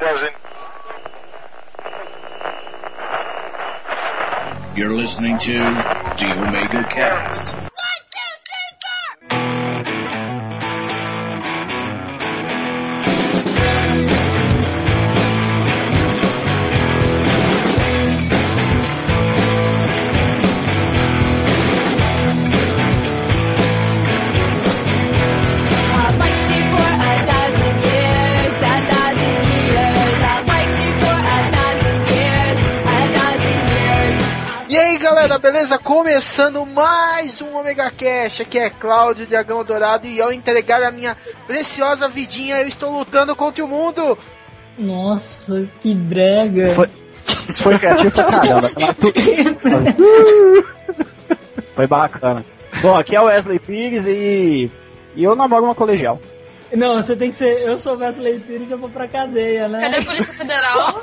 Closing. You're listening to the Omega Cast. Começando mais um Omega Cash, aqui é Cláudio Dragão Dourado e ao entregar a minha preciosa vidinha eu estou lutando contra o mundo. Nossa, que brega. Foi- Isso foi criativo pra caramba. Foi bacana. Bom, aqui é o Wesley Pires e, e eu namoro uma colegial. Não, você tem que ser. Eu sou Wesley Pires e eu vou pra cadeia, né? Cadê a Polícia Federal?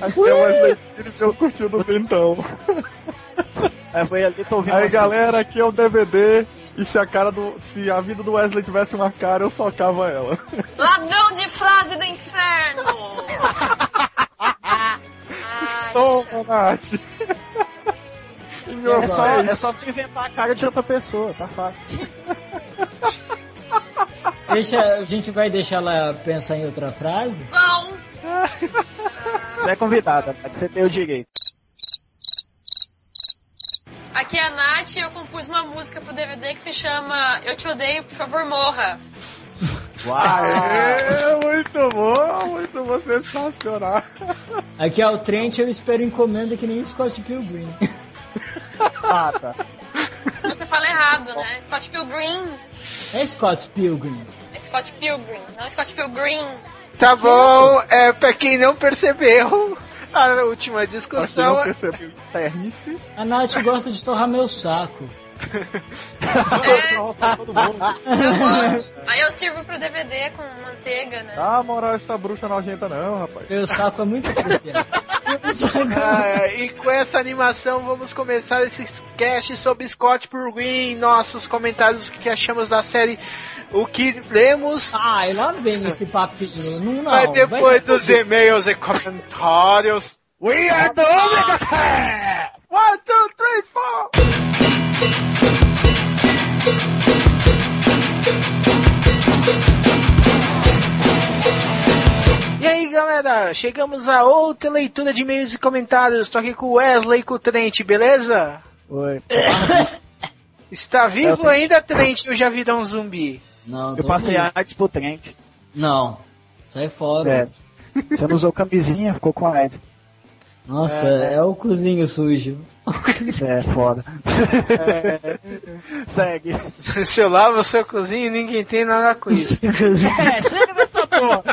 Aqui é o Wesley Pires e eu curtindo o vintão. É, foi ali, tô ouvindo Aí assim. galera, aqui é o DVD. E se a cara do. Se a vida do Wesley tivesse uma cara, eu socava ela. Ladrão de frase do inferno! Ai, Toma, Nath! É só, é só se inventar a cara de outra pessoa, tá fácil. Deixa, a gente vai deixar ela pensar em outra frase? Não! Você é convidada, mas você tem o direito. Aqui é a Nath e eu compus uma música pro DVD que se chama Eu Te Odeio, Por Favor Morra. Aê, muito bom, muito bom, sensacional. Aqui é o Trent, eu espero encomenda que nem o Scott Pilgrim. Ah, tá. Você fala errado, né? Scott Pilgrim. É Scott Pilgrim. É Scott Pilgrim, não Scott Pilgrim. Tá bom, é pra quem não percebeu, a última discussão não percebeu, ternice. A Nath gosta de torrar meu saco. É, Nossa, todo mundo. eu gosto. Aí eu sirvo pro DVD com manteiga, né? Ah, moral, essa bruxa nojenta não, rapaz. Meu saco é muito apreciado. Ah, e com essa animação vamos começar esse cast sobre Scott Pilgrim, nossos comentários que achamos da série, o que lemos, Ai, lá vem esse papinho. Não, não. mas depois vai- dos e-mails e comentários. We are the Omega Cast! One, two, three, four! E aí galera, chegamos a outra leitura de e-mails e comentários. Tô aqui com o Wesley e com o Trent, beleza? Oi. Está vivo tô- ainda, Trent? Eu já virou um zumbi. Não, Eu passei vivo. AIDS pro Trent. Não. Sai fora. É. Você não usou camisinha, ficou com AIDS. Nossa, é. o cozinho sujo. É, foda. Segue. Se eu lavo o seu cozinho, ninguém tem nada com isso. É, chega dessa porra.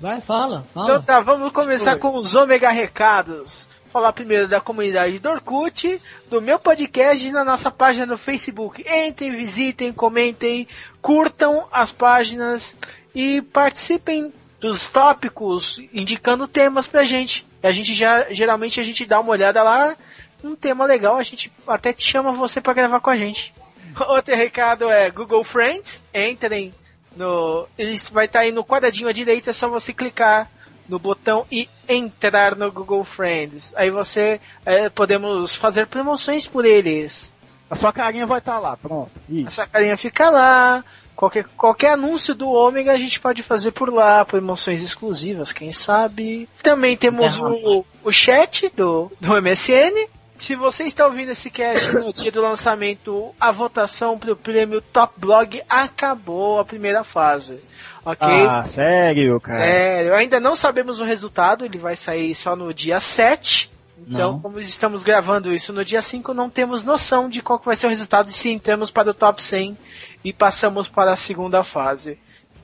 Vai, fala, fala. Então tá, vamos começar com os Ômega Recados. Falar primeiro da comunidade do Orkut, do meu podcast e na nossa página no Facebook. Entrem, visitem, comentem, curtam as páginas e participem dos tópicos, indicando temas pra gente. A gente já, geralmente a gente dá uma olhada lá, um tema legal, a gente até chama você pra gravar com a gente. Outro recado é Google Friends, entrem no, ele vai estar aí no quadradinho à direita, é só você clicar no botão e entrar no Google Friends. Aí você é, podemos fazer promoções por eles. A sua carinha vai estar lá, pronto. Isso. Essa carinha fica lá. Qualquer, qualquer anúncio do Ômega a gente pode fazer por lá, promoções exclusivas, quem sabe. Também temos É, o, o chat do, do MSN. Se você está ouvindo esse cast no dia do lançamento, a votação para o prêmio Top Blog acabou a primeira fase. Ok? Ah, sério, cara. Sério, ainda não sabemos o resultado, ele vai sair só no dia 7. Então, Não. como estamos gravando isso no dia 5, não temos noção de qual que vai ser o resultado e se entramos para o top 100 e passamos para a segunda fase.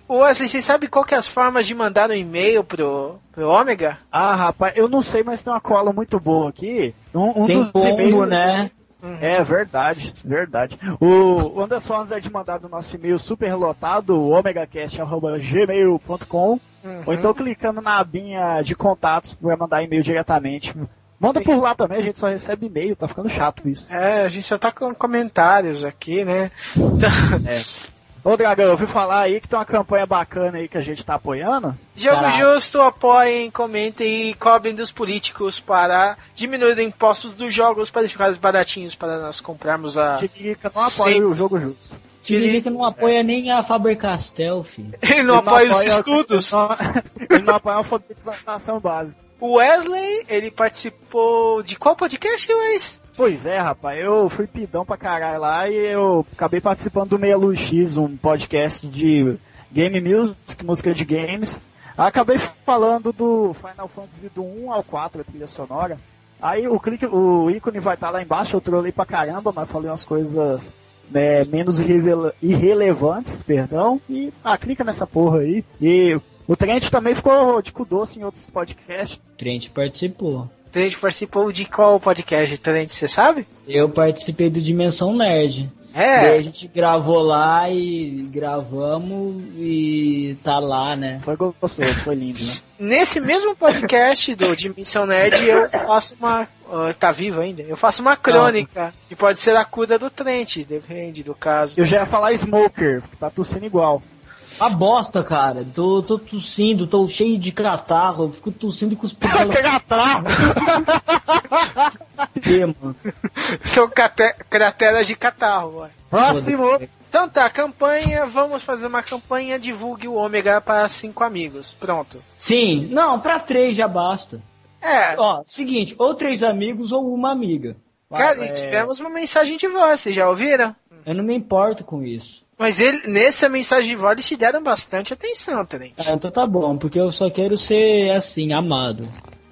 Ô, Wesley, você sabe qual que é as formas de mandar um e-mail pro, pro Ômega? Ah, rapaz, eu não sei, mas tem uma cola muito boa aqui. Um, um Tem dos e-mails- né? É verdade, verdade. O, formas é de mandar do nosso e-mail superlotado, omegacast.gmail.com ou então clicando na abinha de contatos para mandar e-mail diretamente. Manda por lá também, a gente só recebe e-mail, tá ficando chato isso. É, a gente só tá com comentários aqui, né? Então, É. Ô, Dragão, eu ouvi falar aí que tem uma campanha bacana aí que a gente tá apoiando. Jogo Caralho. Justo, apoiem, comentem e cobrem dos políticos para diminuir os impostos dos jogos para ficar baratinhos para nós comprarmos a. Tiririca não apoia Sim. o jogo justo. Tiririca não apoia nem a Faber-Castell, filho. Ele não apoia os apoia- estudos. Ele não, ele não apoia a alfabetização básica. O Wesley, ele participou de qual podcast, Wes? Pois é, rapaz, eu fui pidão pra caralho lá e eu acabei participando do Meia Luz X, um podcast de game music, música de games. Acabei falando do Final Fantasy do 1 ao 4, a trilha sonora. Aí o, clique, o ícone vai estar lá embaixo, eu trolei pra caramba, mas falei umas coisas né, menos irrele- irrelevantes, perdão. E, ah, clica nessa porra aí. E o Trent também ficou de cu doce em outros podcasts. Trent participou. Trent participou de qual podcast, Trent, você sabe? Eu participei do Dimensão Nerd. Daí É, a gente gravou lá e gravamos e tá lá, né? Foi gostoso, foi lindo, né? nesse mesmo podcast do Dimensão Nerd, eu faço uma. ah, tá vivo ainda? Eu faço uma crônica, que pode ser a cura do Trent, depende do caso. Eu já ia falar Smoker, tá tossindo igual. Uma bosta, cara. Tô, tô tossindo, tô cheio de catarro. Eu fico tossindo e cuspindo pela Catarro! mano. São crateras de catarro, ué. Próximo! Então tá, campanha, vamos fazer uma campanha, divulgue o ômega para cinco amigos. Pronto. Sim, não, pra três já basta. É, Ó, seguinte, ou três amigos ou uma amiga. cara, é. e tivemos uma mensagem de voz, vocês já ouviram? Eu não me importo com isso. Mas ele, nessa mensagem de voz eles te deram bastante atenção, Trent. Ah, então tá bom, porque eu só quero ser assim, amado.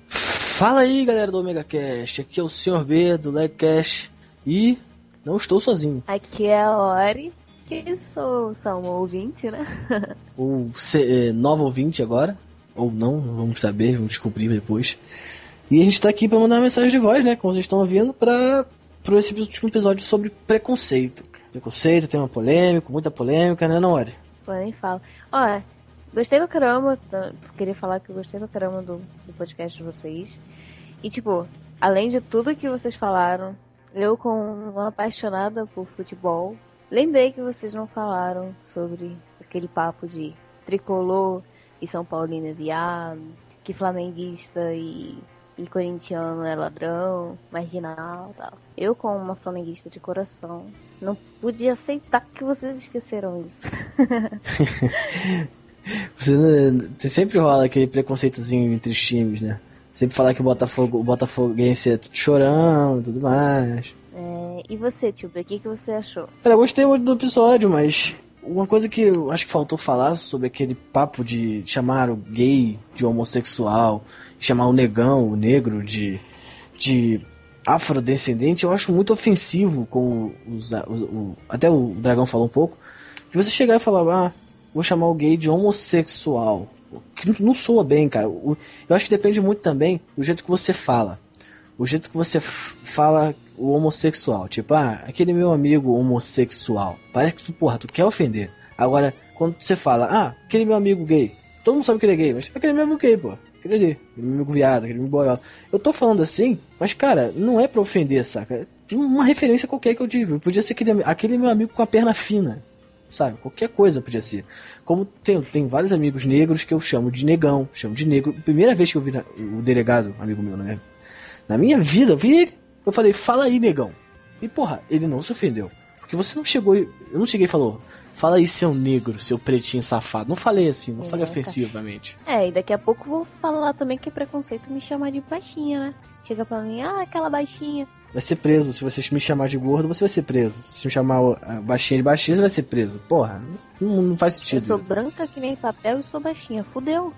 Fala aí, galera do Omega Cast. Aqui é o Sr. B do Legcast e não estou sozinho. Aqui é a Ori, que sou só uma ouvinte, né? Ou é, nova ouvinte agora, ou não, não vamos saber, vamos descobrir depois. E a gente tá aqui pra mandar uma mensagem de voz, né? Como vocês estão ouvindo, pra, pra esse último episódio sobre preconceito. Preconceito, tema polêmico, muita polêmica, né, Nori? Pô, nem falo. Ó, gostei pra caramba, tá- queria falar que eu gostei pra caramba do, do podcast de vocês. E, tipo, além de tudo que vocês falaram, eu, como uma apaixonada por futebol, lembrei que vocês não falaram sobre aquele papo de tricolor e São Paulino é viado, que flamenguista e, e corintiano é ladrão, marginal e tal. Eu, como uma flamenguista de coração, não podia aceitar que vocês esqueceram isso. Você, sempre rola aquele preconceitozinho entre os times, né? Sempre falar que o Botafogo, o Botafoguense é tudo chorão e tudo mais. É, e você, tio o que, que você achou? Cara, eu gostei muito do episódio, mas uma coisa que eu acho que faltou falar sobre aquele papo de chamar o gay de homossexual, chamar o negão, o negro de, de afrodescendente, eu acho muito ofensivo com os, os- o- até o Dragão falou um pouco, de você chegar e falar, ah, vou chamar o gay de homossexual. Que não- soa bem, cara. Eu acho que depende muito também do jeito que você fala. O jeito que você fala o homossexual. Tipo, ah, aquele meu amigo homossexual. Parece que tu, porra, tu quer ofender. Agora, quando você fala, ah, aquele meu amigo gay. Todo mundo sabe que ele é gay, mas aquele meu amigo gay, pô. Aquele ali, meu amigo viado, aquele meu boiola. Eu tô falando assim, mas cara, não é pra ofender, saca? Uma referência qualquer que eu tive. Podia ser aquele, aquele meu amigo com a perna fina. Sabe? Qualquer coisa podia ser. Como tem, tem vários amigos negros que eu chamo de negão, chamo de negro. Primeira vez que eu vi o delegado, amigo meu, minha, na minha vida, eu vi ele. Eu falei, fala aí, negão. E porra, ele não se ofendeu. Porque você não chegou. e- Eu não cheguei e falou, fala aí, seu negro, seu pretinho safado. Não falei assim, não falei É, tá. ofensivamente. É, e daqui a pouco eu vou falar também que é preconceito me chamar de baixinha, né? Chega pra mim, ah, aquela baixinha. Vai ser preso. Se você me chamar de gordo, você vai ser preso. Se me chamar baixinha de baixinha, você vai ser preso. Porra, não, não faz Eu sentido. sou branca que nem papel e sou baixinha. Fudeu.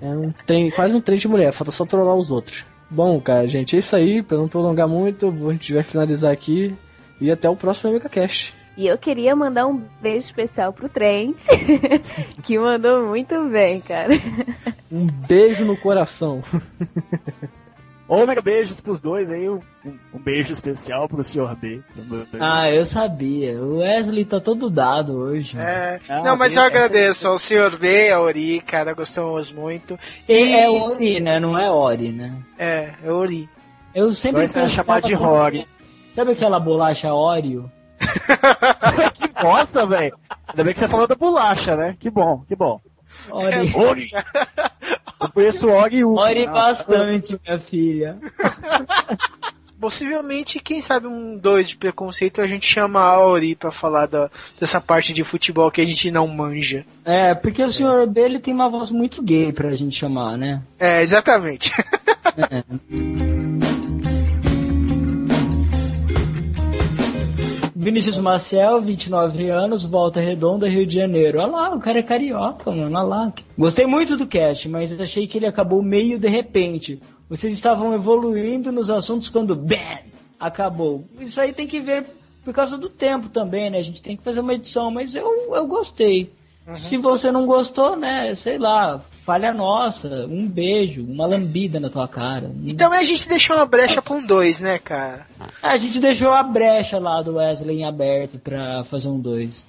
É um trem, quase um trem de mulher, falta só trollar os outros. Bom, cara, gente, é isso aí. Pra não prolongar muito, a gente vai finalizar aqui. E até o próximo MegaCast. E eu queria mandar um beijo especial pro Trent, que mandou muito bem, cara. Um beijo no coração. Ômega beijos pros dois aí, um, um beijo especial pro Sr. B. Ah, eu sabia. O Wesley tá todo dado hoje. É, Ah, não, mas eu é agradeço ao Sr. B, a Ori, cara, gostamos muito. E é Ori, né? Não é Ori, né? É, é Ori. Eu sempre Vai penso chamar que de ela- Rory. Sabe aquela bolacha Oreo? Nossa, velho. Ainda bem que você falou da bolacha, né? Que bom, que bom. Ore, Ori. Eu conheço Ori e Ubi. ore bastante, minha filha. Possivelmente, quem sabe um dois de preconceito a gente chama a Auri pra falar da, dessa parte de futebol que a gente não manja. É, porque o senhor B ele tem uma voz muito gay pra gente chamar, né? É, exatamente. É. Vinícius Marcel, 29 anos, Volta Redonda, Rio de Janeiro. Olha lá, o cara é carioca, mano. Olha lá. Gostei muito do cast, mas achei que ele acabou meio de repente. Vocês estavam evoluindo nos assuntos quando BAM! Acabou. Isso aí tem que ver por causa do tempo também, né? A gente tem que fazer uma edição, mas eu, eu gostei. Se você não gostou, né? Sei lá, falha nossa, um beijo, uma lambida na tua cara. Então a gente deixou uma brecha pra um dois, né, cara? A gente deixou a brecha lá do Wesley em aberto pra fazer um 2.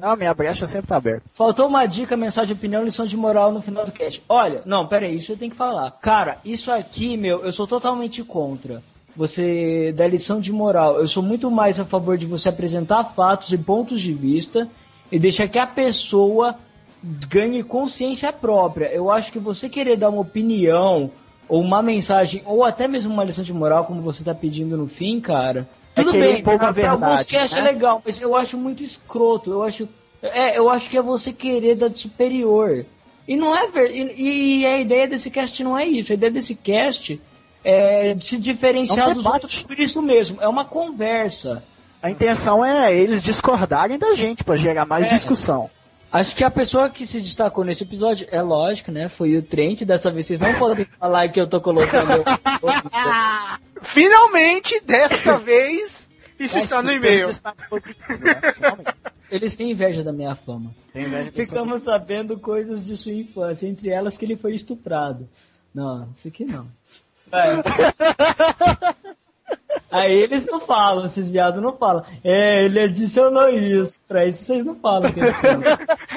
Não, minha brecha sempre tá aberta. Faltou uma dica, mensagem de opinião, lição de moral no final do cast. Olha, não, pera aí, isso eu tenho que falar. Cara, isso aqui, meu, eu sou totalmente contra. Você dar lição de moral. Eu sou muito mais a favor de você apresentar fatos e pontos de vista e deixar que a pessoa ganhe consciência própria. Eu acho que você querer dar uma opinião ou uma mensagem ou até mesmo uma lição de moral, como você tá pedindo no fim, cara. É Tudo bem, impor uma alguns cast é né? legal, mas eu acho muito escroto. Eu acho, é, eu acho que é você querer dar de superior. E não é ver, e, e a ideia desse cast não é isso. A ideia desse cast é se diferenciar É um dos outros por isso mesmo. É uma conversa. A intenção é eles discordarem da gente pra gerar mais É. discussão. Acho que a pessoa que se destacou nesse episódio, é lógico, né? Foi o Trent. Dessa vez vocês não podem falar que eu tô colocando. Finalmente, desta vez, isso está no e-mail. Positivo, né? Eles têm inveja da minha fama. Tem inveja. Ficamos sabendo coisas de sua infância, entre elas que ele foi estuprado. Não, isso aqui não. É. Aí eles não falam, esses viados não falam. É, ele adicionou isso. Pra isso vocês não falam.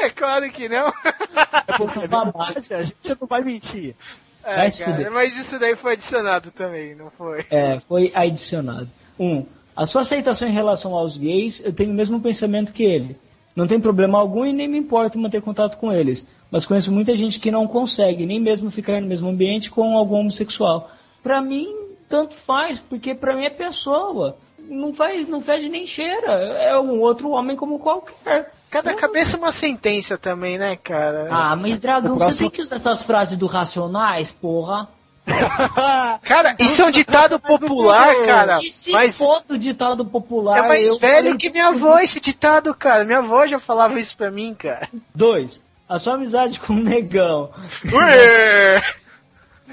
É claro que não. É porque é verdade, a gente não vai mentir. É, cara, mas isso daí foi adicionado também, não foi? É, foi adicionado. Um, a sua aceitação em relação aos gays, eu tenho o mesmo pensamento que ele. Não tem problema algum e nem me importa manter contato com eles. Mas conheço muita gente que não consegue, nem mesmo ficar no mesmo ambiente com algum homossexual. Pra mim, tanto faz, porque pra mim é pessoa. Não faz, não fede nem cheira. É um outro homem como qualquer. Cada cabeça é uma sentença também, né, cara? Ah, mas Dragão, O você próximo- tem que usar essas frases do Racionais, porra. Cara, isso é um ditado popular, cara. Mas do ditado popular... é mais eu velho falei que minha avó esse ditado, cara. Minha avó já falava isso pra mim, cara. Dois, a sua amizade com o negão. Ué!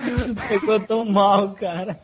Isso pegou tão mal, cara.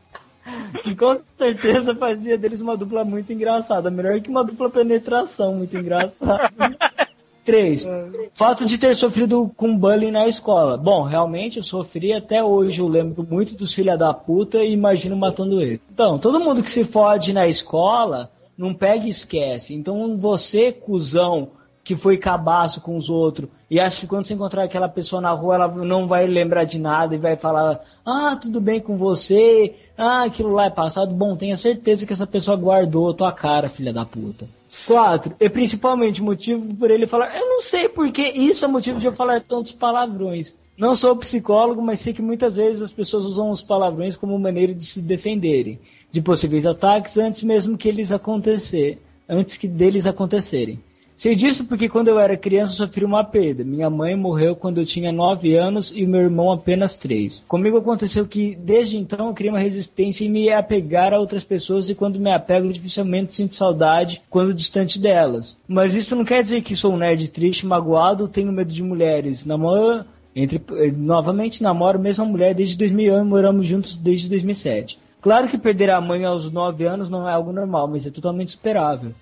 Com certeza fazia deles uma dupla muito engraçada. Melhor que uma dupla penetração muito engraçada. Três, fato de ter sofrido com bullying na escola. Bom, realmente eu sofri até hoje. Eu lembro muito dos filha da puta e imagino matando ele. Então, todo mundo que se fode na escola não pega e esquece. Então você, cuzão, que foi cabaço com os outros. E acha que quando você encontrar aquela pessoa na rua ela não vai lembrar de nada e vai falar ah tudo bem com você? Ah aquilo lá é passado. Bom tenha certeza que essa pessoa guardou a tua cara filha da puta. Quatro e principalmente motivo por ele falar eu não sei porque isso é motivo de eu falar tantos palavrões. Não sou psicólogo mas sei que muitas vezes as pessoas usam os palavrões como maneira de se defenderem de possíveis ataques antes mesmo que eles acontecer antes que deles acontecerem Sei disso porque quando eu era criança sofri uma perda. Minha mãe morreu quando eu tinha 9 anos e meu irmão apenas 3. Comigo aconteceu que desde então eu criei uma resistência em me apegar a outras pessoas e quando me apego dificilmente sinto saudade quando distante delas. Mas isso não quer dizer que sou um nerd triste, magoado, tenho medo de mulheres. Namoro entre eh, novamente namoro a mesma mulher desde 2001 e moramos juntos desde 2007. Claro que perder a mãe aos 9 anos não é algo normal, mas é totalmente superável.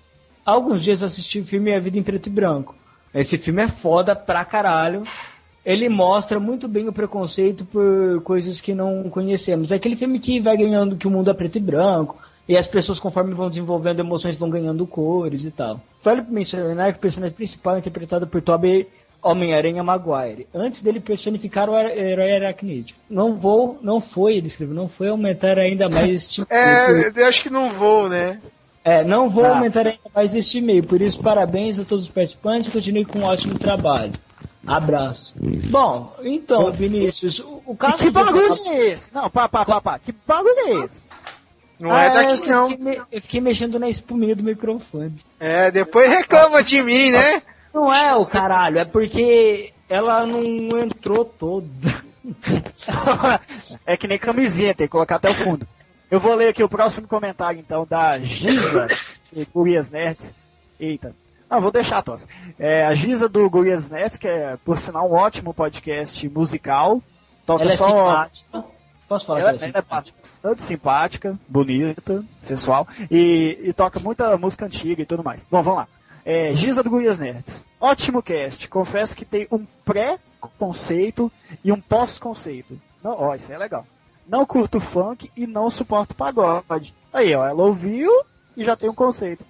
Há alguns dias eu assisti o filme A Vida em Preto e Branco. Esse filme é foda pra caralho. Ele mostra muito bem o preconceito por coisas que não conhecemos. É aquele filme que vai ganhando que o mundo é preto e branco. E as pessoas, conforme vão desenvolvendo emoções, vão ganhando cores e tal. Vale mencionar que o personagem principal é interpretado por Tobey Homem-Aranha Maguire. Antes dele personificar o herói aracnídeo. Não vou, não foi, ele escreveu, não foi aumentar ainda mais este tipo É, eu acho que não vou, né? É, não vou Ah. aumentar ainda mais este e-mail, por isso parabéns a todos os participantes e continue com um ótimo trabalho. Abraço. Bom, então, Vinícius, o, o caso que do- bagulho é esse? Não, pá, pá, pá, pá. Que bagulho é esse? Não é Ah, daqui eu não. fiquei eu fiquei mexendo na espuminha do microfone. É, depois reclama de mim, né? Não é o caralho, é porque ela não entrou toda. é que nem camisinha, tem que colocar até o fundo. Eu vou ler aqui o próximo comentário, então, da Giza, de Gurias Nerds. Eita. Não, vou deixar, Tossa. É, a Giza do Gurias Nerds, que é, por sinal, um ótimo podcast musical. Toca Ela é só... simpática. Posso falar Ela, é ela é simpática? bastante simpática, bonita, sensual e, e toca muita música antiga e tudo mais. Bom, vamos lá. É, Giza do Gurias Nerds. Ótimo cast. Confesso que tem um pré-conceito e um pós-conceito. Não, ó, isso é legal. Não curto funk e não suporto pagode. Aí, ó, ela ouviu e já tem um conceito.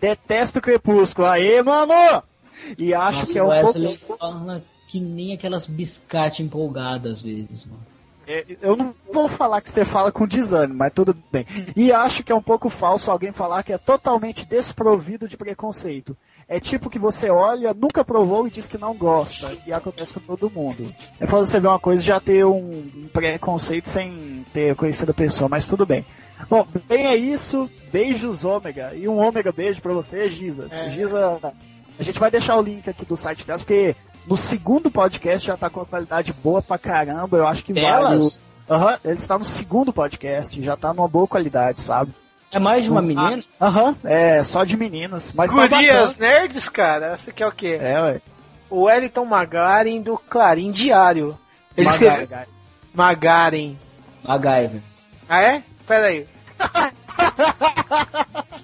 Detesto Crepúsculo. Aê, mano! E acho Nossa, que é um Wesley pouco... fala que nem aquelas biscate empolgadas às vezes, mano. É, Eu não vou falar que você fala com desânimo, mas tudo bem. E acho que é um pouco falso alguém falar que é totalmente desprovido de preconceito. É tipo que você olha, nunca provou e diz que não gosta. E acontece com todo mundo. É fácil você ver uma coisa e já ter um, preconceito sem ter conhecido a pessoa, mas tudo bem. Bom, bem é isso. Beijos, ômega. E um ômega beijo pra você, Giza. É. Giza, a gente vai deixar o link aqui do site delas, porque no segundo podcast já tá com uma qualidade boa pra caramba. Eu acho que vale o, Delas? Aham, ele está no segundo podcast, já tá numa boa qualidade, sabe? É mais de uma menina? Aham, é só de meninas, mas tá Gurias bacana. Nerds, cara. Essa aqui é o quê? É, ué. O Wellington Magarin do Clarim Diário. Ele escreveu... Magaga. Magarin. MacGyver. Ah, é? Pera aí.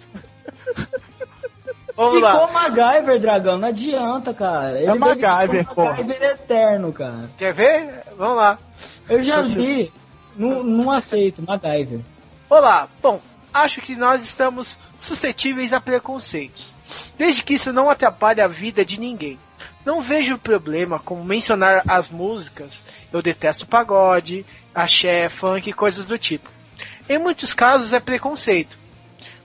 Vamos lá. Ficou MacGyver, dragão, não adianta, cara. Ele É deve ser MacGyver, porra. MacGyver eterno, cara. Quer ver? Vamos lá. Eu já vi, não, não aceito, MacGyver. Olá, bom, acho que nós estamos suscetíveis a preconceitos, desde que isso não atrapalhe a vida de ninguém. Não vejo problema como mencionar as músicas, eu detesto pagode, axé, funk e coisas do tipo. Em muitos casos é preconceito.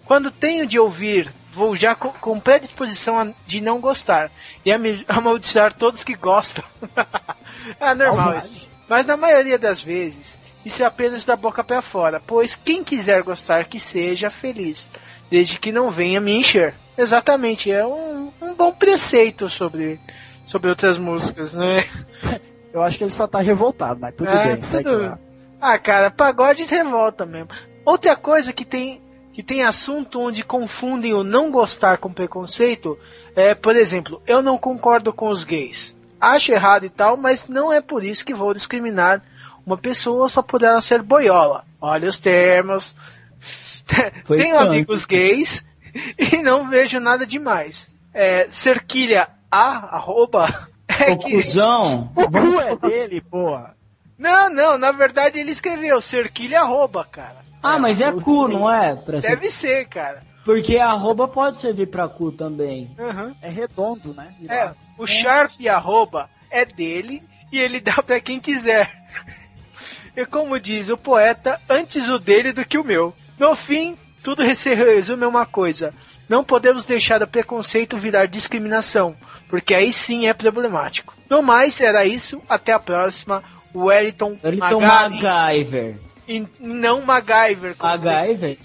Quando tenho de ouvir, vou já co- com predisposição de não gostar e amaldiçoar todos que gostam. é normal isso. Mas na maioria das vezes, isso é apenas da boca para fora, pois quem quiser gostar que seja feliz, desde que não venha me encher. Exatamente, é um, um bom preceito sobre, sobre outras músicas, né? Eu acho que ele só tá revoltado, mas tudo É, bem, segue tudo- lá. Ah, cara, pagode revolta mesmo. Outra coisa que tem que tem assunto onde confundem o não gostar com preconceito é, por exemplo, eu não concordo com os gays. Acho errado e tal, mas não é por isso que vou discriminar uma pessoa só por ela ser boiola. Olha os termos. Tenho tanto. amigos gays e não vejo nada demais. É, cerquilha a arroba é Ô, que cuzão, O cu é dele, porra. não, não, na verdade ele escreveu cerquilha arroba, cara. Ah, mas é cu, não é? Pra ser- Deve ser, cara. Porque a arroba pode servir pra cu também. É redondo, né? É, o Sharp arroba é dele e ele dá pra quem quiser. E como diz o poeta, antes o dele do que o meu. No fim, tudo se resume a uma coisa. Não podemos deixar o preconceito virar discriminação, porque aí sim é problemático. No mais, era isso. Até a próxima. Wellington Wellington Magari. MacGyver. E não MacGyver. como MacGyver?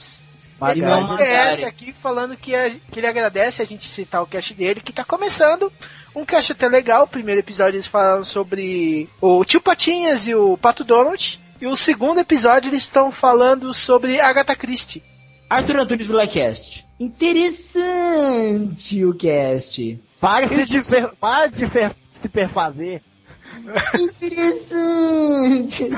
Ele agradece aqui falando que, a- que ele agradece a gente citar o cast dele, que tá começando. Um cast até legal. O primeiro episódio eles falaram sobre o Tio Patinhas e o Pato Donald. E o segundo episódio eles estão falando sobre Agatha Christie. Arthur Antunes do Blackcast. Interessante o cast. Para de, se fer- para de fer- se perfazer. Interessante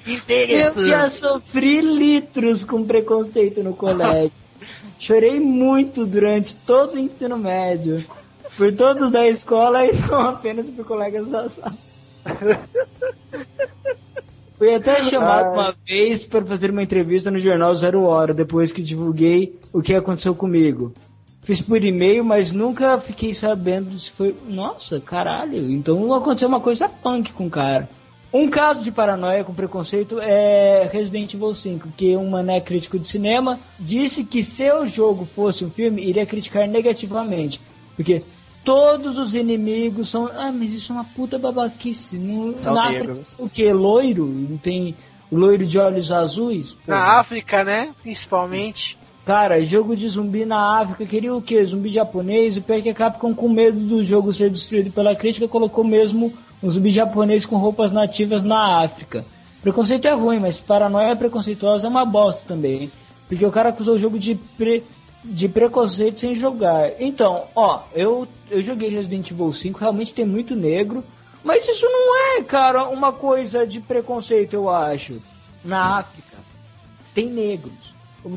cast. Eu já sofri litros com preconceito no colégio. Chorei muito durante todo o ensino médio. Por todos da escola e não apenas por colegas da sala. Fui até chamado uma vez para fazer uma entrevista no jornal Zero Hora, depois que divulguei o que aconteceu comigo. Fiz por e-mail, mas nunca fiquei sabendo se foi. Nossa, caralho, então aconteceu uma coisa punk com o cara. Um caso de paranoia com preconceito é Resident Evil 5, que um mané crítico de cinema disse que se o jogo fosse um filme, iria criticar negativamente. Porque todos os inimigos são. Ah, mas isso é uma puta babaquice. Não, São na. África, o que? Loiro? Não tem loiro de olhos azuis? Pô. Na África, né? Principalmente. Cara, jogo de zumbi na África, queria o quê? Zumbi japonês? O pior é que a Capcom, com medo do jogo ser destruído pela crítica, colocou mesmo um zumbi japonês com roupas nativas na África. Preconceito é ruim, mas paranoia preconceituosa é uma bosta também. Porque o cara acusou o jogo de, pre- de preconceito sem jogar. Então, ó, eu, eu joguei Resident Evil 5, realmente tem muito negro. Mas isso não é, cara, uma coisa de preconceito, eu acho. Na África, tem negros.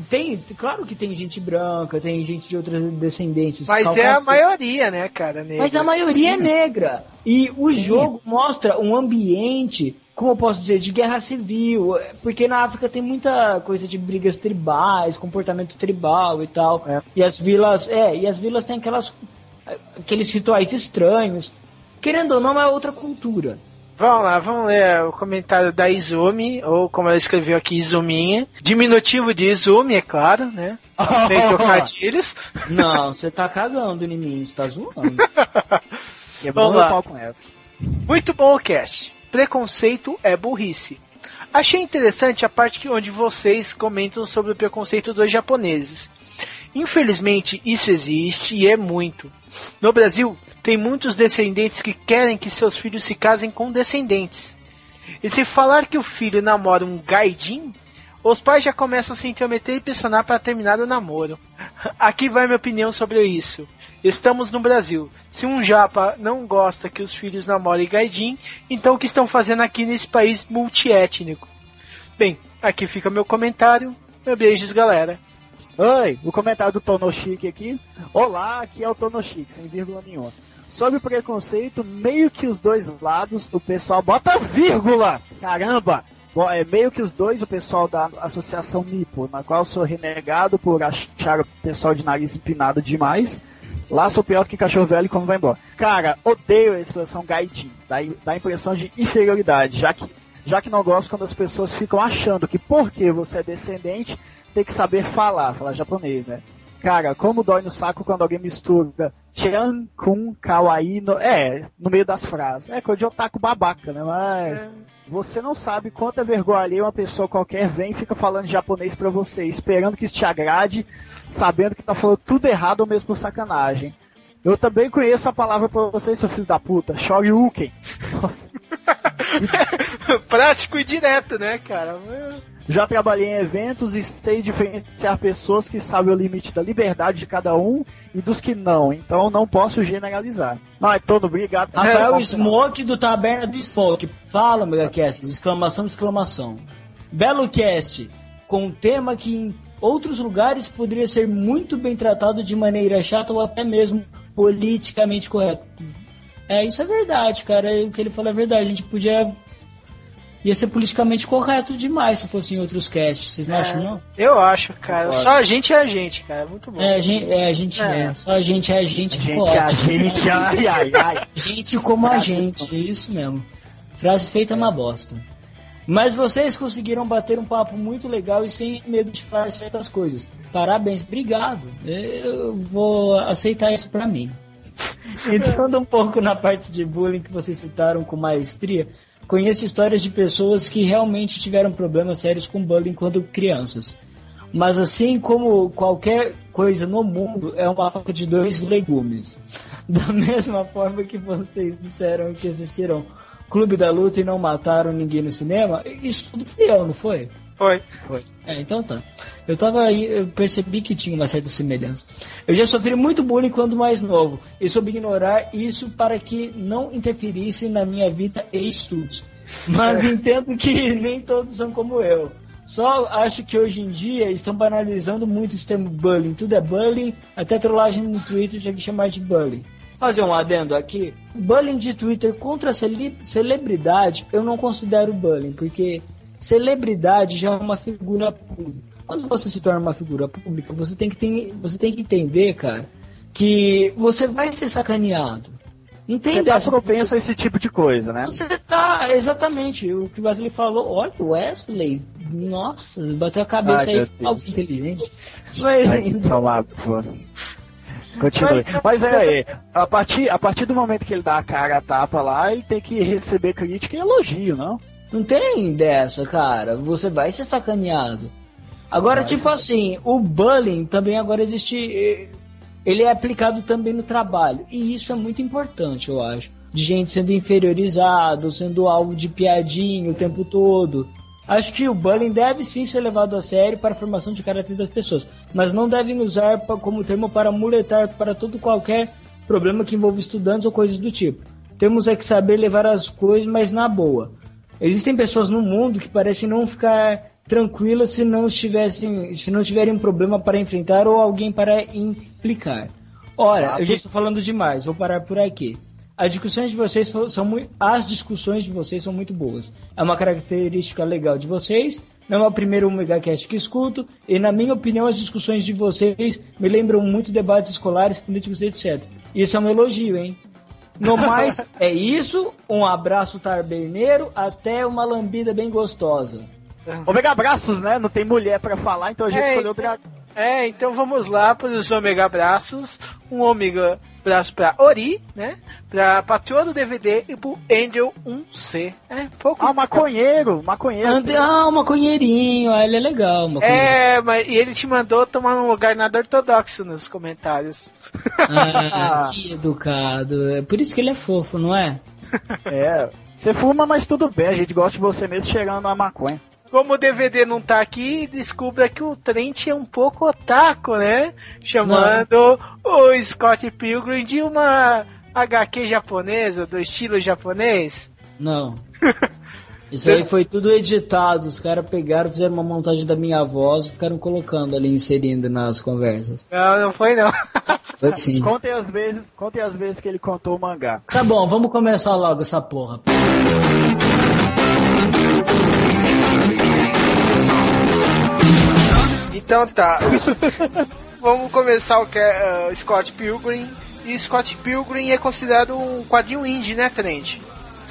Tem, claro que tem gente branca, tem gente de outras descendências. Mas é a maioria, né, cara? negra. Mas a maioria é negra. E o Sim. jogo mostra um ambiente, como eu posso dizer, de guerra civil. Porque na África tem muita coisa de brigas tribais, comportamento tribal e tal. É. E as vilas, é, e as vilas têm aquelas aqueles rituais estranhos. Querendo ou não, é outra cultura. Vamos lá, vamos ler o comentário da Izumi, ou como ela escreveu aqui, Izuminha. Diminutivo de Izumi, é claro, né? Sem trocadilhos. Não, você tá cagando em mim, você tá zoando. Quebrando Vamos lá. o pau com essa. Muito bom o cast. Preconceito é burrice. Achei interessante a parte que onde vocês comentam sobre o preconceito dos japoneses. Infelizmente, isso existe e é muito. No Brasil, tem muitos descendentes que querem que seus filhos se casem com descendentes. E se falar que o filho namora um gaidin, os pais já começam a se intrometer e pressionar para terminar o namoro. Aqui vai minha opinião sobre isso. Estamos no Brasil. Se um japa não gosta que os filhos namorem gaidin, então o que estão fazendo aqui nesse país multiétnico? Bem, aqui fica meu comentário. Beijos, galera. Oi, o comentário do Tonochique aqui. Olá, aqui é o Tonochique, sem vírgula nenhuma. Sobre preconceito, meio que os dois lados, o pessoal bota vírgula! Caramba! Bom, é meio que os dois, o pessoal da Associação Nipo, na qual sou renegado por achar o pessoal de nariz empinado demais. Lá sou pior que cachorro velho quando vai embora. Cara, odeio a expressão gaidin. Dá, dá a impressão de inferioridade, já que, já que não gosto quando as pessoas ficam achando que porque você é descendente, tem que saber falar, falar japonês, né? Cara, como dói no saco quando alguém mistura Chan com Kawaii no, é, no meio das frases. É coisa de otaku babaca, né? Mas você não sabe quanta vergonha alheia uma pessoa qualquer vem e fica falando japonês pra você, esperando que isso te agrade, sabendo que tá falando tudo errado ou mesmo por sacanagem. Eu também conheço a palavra pra você, seu filho da puta, Shoryuken. Nossa. Prático e direto, né, cara? Já trabalhei em eventos e sei diferenciar pessoas que sabem o limite da liberdade de cada um e dos que não, então não posso generalizar. Não, é todo obrigado. Rafael É, Smoke do Taberna do Smoke. Fala, Megacast, exclamação, exclamação. Belo cast, com um tema que em outros lugares poderia ser muito bem tratado de maneira chata ou até mesmo politicamente correto. É, isso é verdade, cara. O que ele falou é verdade. A gente podia. Ia ser politicamente correto demais se fosse em outros casts. Vocês não acham, não? Eu acho, cara. Concordo. Só a gente é a gente, cara. Muito bom. É, a gente é. A gente É. é. Só a gente é a gente. Gente, ficou a gente, ai, ai, ai. Gente como a gente, isso mesmo. Frase feita é uma bosta. Mas vocês conseguiram bater um papo muito legal e sem medo de falar certas coisas. Parabéns, obrigado. Eu vou aceitar isso pra mim. Entrando um pouco na parte de bullying que vocês citaram com maestria, conheço histórias de pessoas que realmente tiveram problemas sérios com bullying quando crianças. Mas assim como qualquer coisa no mundo, é uma faca de dois legumes. Da mesma forma que vocês disseram que assistiram Clube da Luta e não mataram ninguém no cinema, isso tudo fui eu, não foi? Foi. É, então tá. Eu tava aí, eu percebi que tinha uma certa semelhança. Eu já sofri muito bullying quando mais novo e soube ignorar isso para que não interferisse na minha vida e estudos. Mas entendo que nem todos são como eu. Só acho que hoje em dia estão banalizando muito esse termo bullying. Tudo é bullying, até trollagem no Twitter já que chamar de bullying. Fazer um adendo aqui. Bullying de Twitter contra cele- celebridade eu não considero bullying, porque celebridade já é uma figura pública. Quando você se torna uma figura pública, você tem que, ter, você tem que entender, cara, que você vai ser sacaneado. Não tem Você tá dessa. propenso a esse tipo de coisa, né? Você tá, exatamente, o que o Wesley falou, olha, o Wesley, nossa, bateu a cabeça Ai, aí, algo inteligente. Mas, tomar, pô. Continue. Mas é, é, a partir, a partir do momento que ele dá a cara a tapa lá, ele tem que receber crítica e elogio, não? Não tem dessa, cara. Você vai ser sacaneado. Agora, tipo assim, o bullying também agora existe. Ele é aplicado também no trabalho. E isso é muito importante, eu acho. De gente sendo inferiorizado, sendo alvo de piadinha o tempo todo. Acho que o bullying deve sim ser levado a sério para a formação de caráter das pessoas. Mas não devem usar como termo para muletar para todo qualquer problema que envolva estudantes ou coisas do tipo. Temos é que saber levar as coisas, mas na boa. Existem pessoas no mundo que parecem não ficar tranquilas se não estivessem, se não tiverem um problema para enfrentar ou alguém para implicar. Ora, eu já estou falando demais, vou parar por aqui. As discussões de vocês são muito, as discussões de vocês são muito boas. É uma característica legal de vocês. Não é o primeiro megacast que escuto e na minha opinião as discussões de vocês me lembram muito debates escolares, políticos, etc. Isso é um elogio, hein? No mais, é isso. Um abraço tarberneiro, até uma lambida bem gostosa. Omega abraços, né? Não tem mulher pra falar, então a gente É, escolheu o então- dragão. É, então vamos lá para os ômega abraços. Um ômega abraço para Ori, né? Pra patroa do DVD e pro Angel 1C. É, pouco. Ah, maconheiro, maconheiro. Ande- Ah, um maconheirinho, ah, ele é legal. Um maconheiro. É, mas e ele te mandou tomar um lugar nada ortodoxo nos comentários. Ah, que educado. É por isso que ele é fofo, não é? É. Você fuma, mas tudo bem, a gente gosta de você mesmo cheirando a maconha. Como o DVD não tá aqui, descubra que o Trent é um pouco otaku, né? Chamando o Scott Pilgrim de uma HQ japonesa, do estilo japonês. Não. Isso aí foi tudo editado. Os caras pegaram, fizeram uma montagem da minha voz e ficaram colocando ali, inserindo nas conversas. Não, não foi não. Foi sim. Contem as vezes, contem as vezes que ele contou o mangá. Tá bom, vamos começar logo essa porra. Então tá. Vamos começar o que é uh, Scott Pilgrim. E Scott Pilgrim é considerado um quadrinho indie, né, Trent?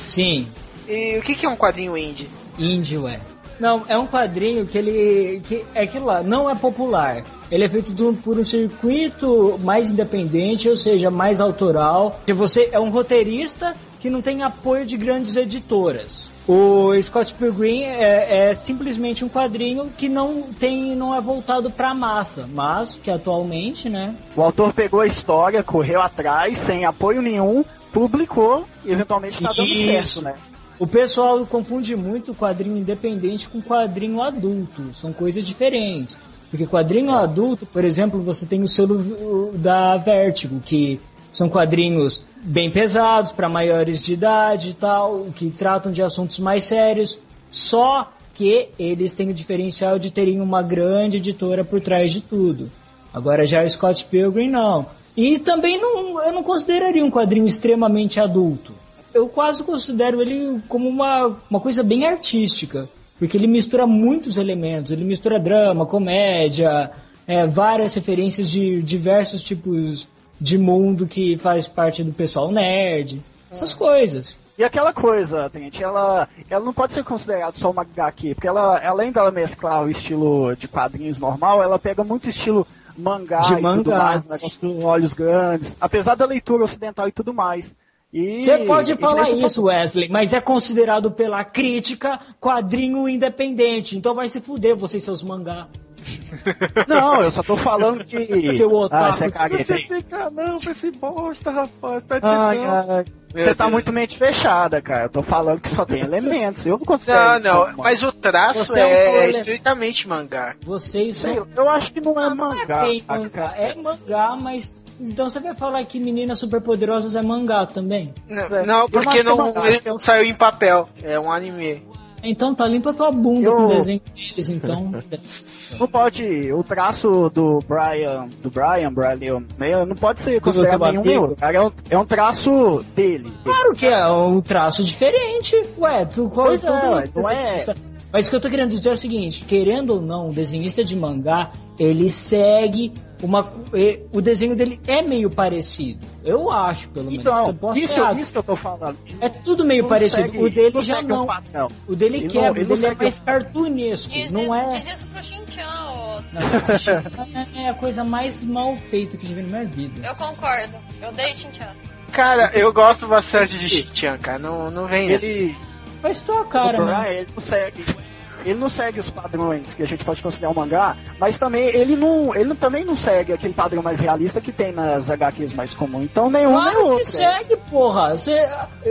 Sim, E o que, que é um quadrinho indie? indie, ué. Não, é um quadrinho que ele. que é aquilo lá, não é popular. Ele é feito por um circuito mais independente, ou seja, mais autoral. Que você é um roteirista que não tem apoio de grandes editoras. O Scott Pilgrim é, é simplesmente um quadrinho que não tem, não é voltado para massa, mas que atualmente, né? O autor pegou a história, correu atrás, sem apoio nenhum, publicou e eventualmente tá dando Isso. certo, né? O pessoal confunde muito quadrinho independente com quadrinho adulto. São coisas diferentes. Porque quadrinho adulto, por exemplo, você tem o selo da Vertigo, que são quadrinhos bem pesados para maiores de idade e tal, que tratam de assuntos mais sérios. Só que eles têm o diferencial de terem uma grande editora por trás de tudo. Agora já o Scott Pilgrim não. E também não, eu não consideraria um quadrinho extremamente adulto. Eu quase considero ele como uma, uma coisa bem artística. Porque ele mistura muitos elementos. Ele mistura drama, comédia, é, várias referências de diversos tipos de mundo que faz parte do pessoal nerd. Essas coisas. E aquela coisa, Tente, ela, ela não pode ser considerada só uma HQ, porque ela, além dela mesclar o estilo de quadrinhos normal, ela pega muito estilo mangá De e tudo mangá. mais, negócio com olhos grandes, apesar da leitura ocidental e tudo mais. E- Você pode falar isso, Wesley, mas é considerado pela crítica quadrinho independente. Então vai se fuder você e seus mangá. Não, eu só tô falando que. Seu otaku. ah, você é cagueta. Você fica, não, pra esse bosta, rapaz. Pede Ai, não. ai, Você tá muito mente fechada, cara. Eu tô falando que só tem elementos. Eu não Não, isso não, como mas o traço Você é é, é estritamente mangá. Vocês Sei, são. eu acho que não é Não é mangá. bem mangá, é mangá, mas. Então você vai falar que Meninas Superpoderosas é mangá também? Não, é. não, porque que é não, mangá, ele é- não saiu em papel. É um anime. Então tá limpa tua bunda Eu- com o desenho deles, então. Não pode. O traço do Brian, do Brian, Brian Mayer, não pode ser considerado nenhum meu. Cara, é um, é um traço dele. Claro que é um traço diferente. Ué, tu qual Pois é, ué, não é- Mas o que eu tô querendo dizer é o seguinte, querendo ou não, o desenhista de mangá, ele segue uma... O desenho dele é meio parecido. Eu acho, pelo menos. Então, Eu posso isso, errado. isso que eu tô falando. É tudo meio Não parecido. segue- o dele não já segue não. padrão. O dele Ele não- quebra, ele o não dele é mais cartunesco. Diz, não isso, é... diz isso pro. Não, é a coisa mais mal feita que eu já vi na minha vida. Eu concordo. Eu odeio Shin-Chan. Cara, eu gosto bastante de Shin-Chan, cara. Não, não vem. Ele, Faz tua cara, o né? Ele não segue. Ele não segue os padrões que a gente pode considerar um mangá, mas também ele não, ele também não segue aquele padrão mais realista que tem nas HQs mais comuns. Então nenhum nem Claro que outro. segue, porra. Você-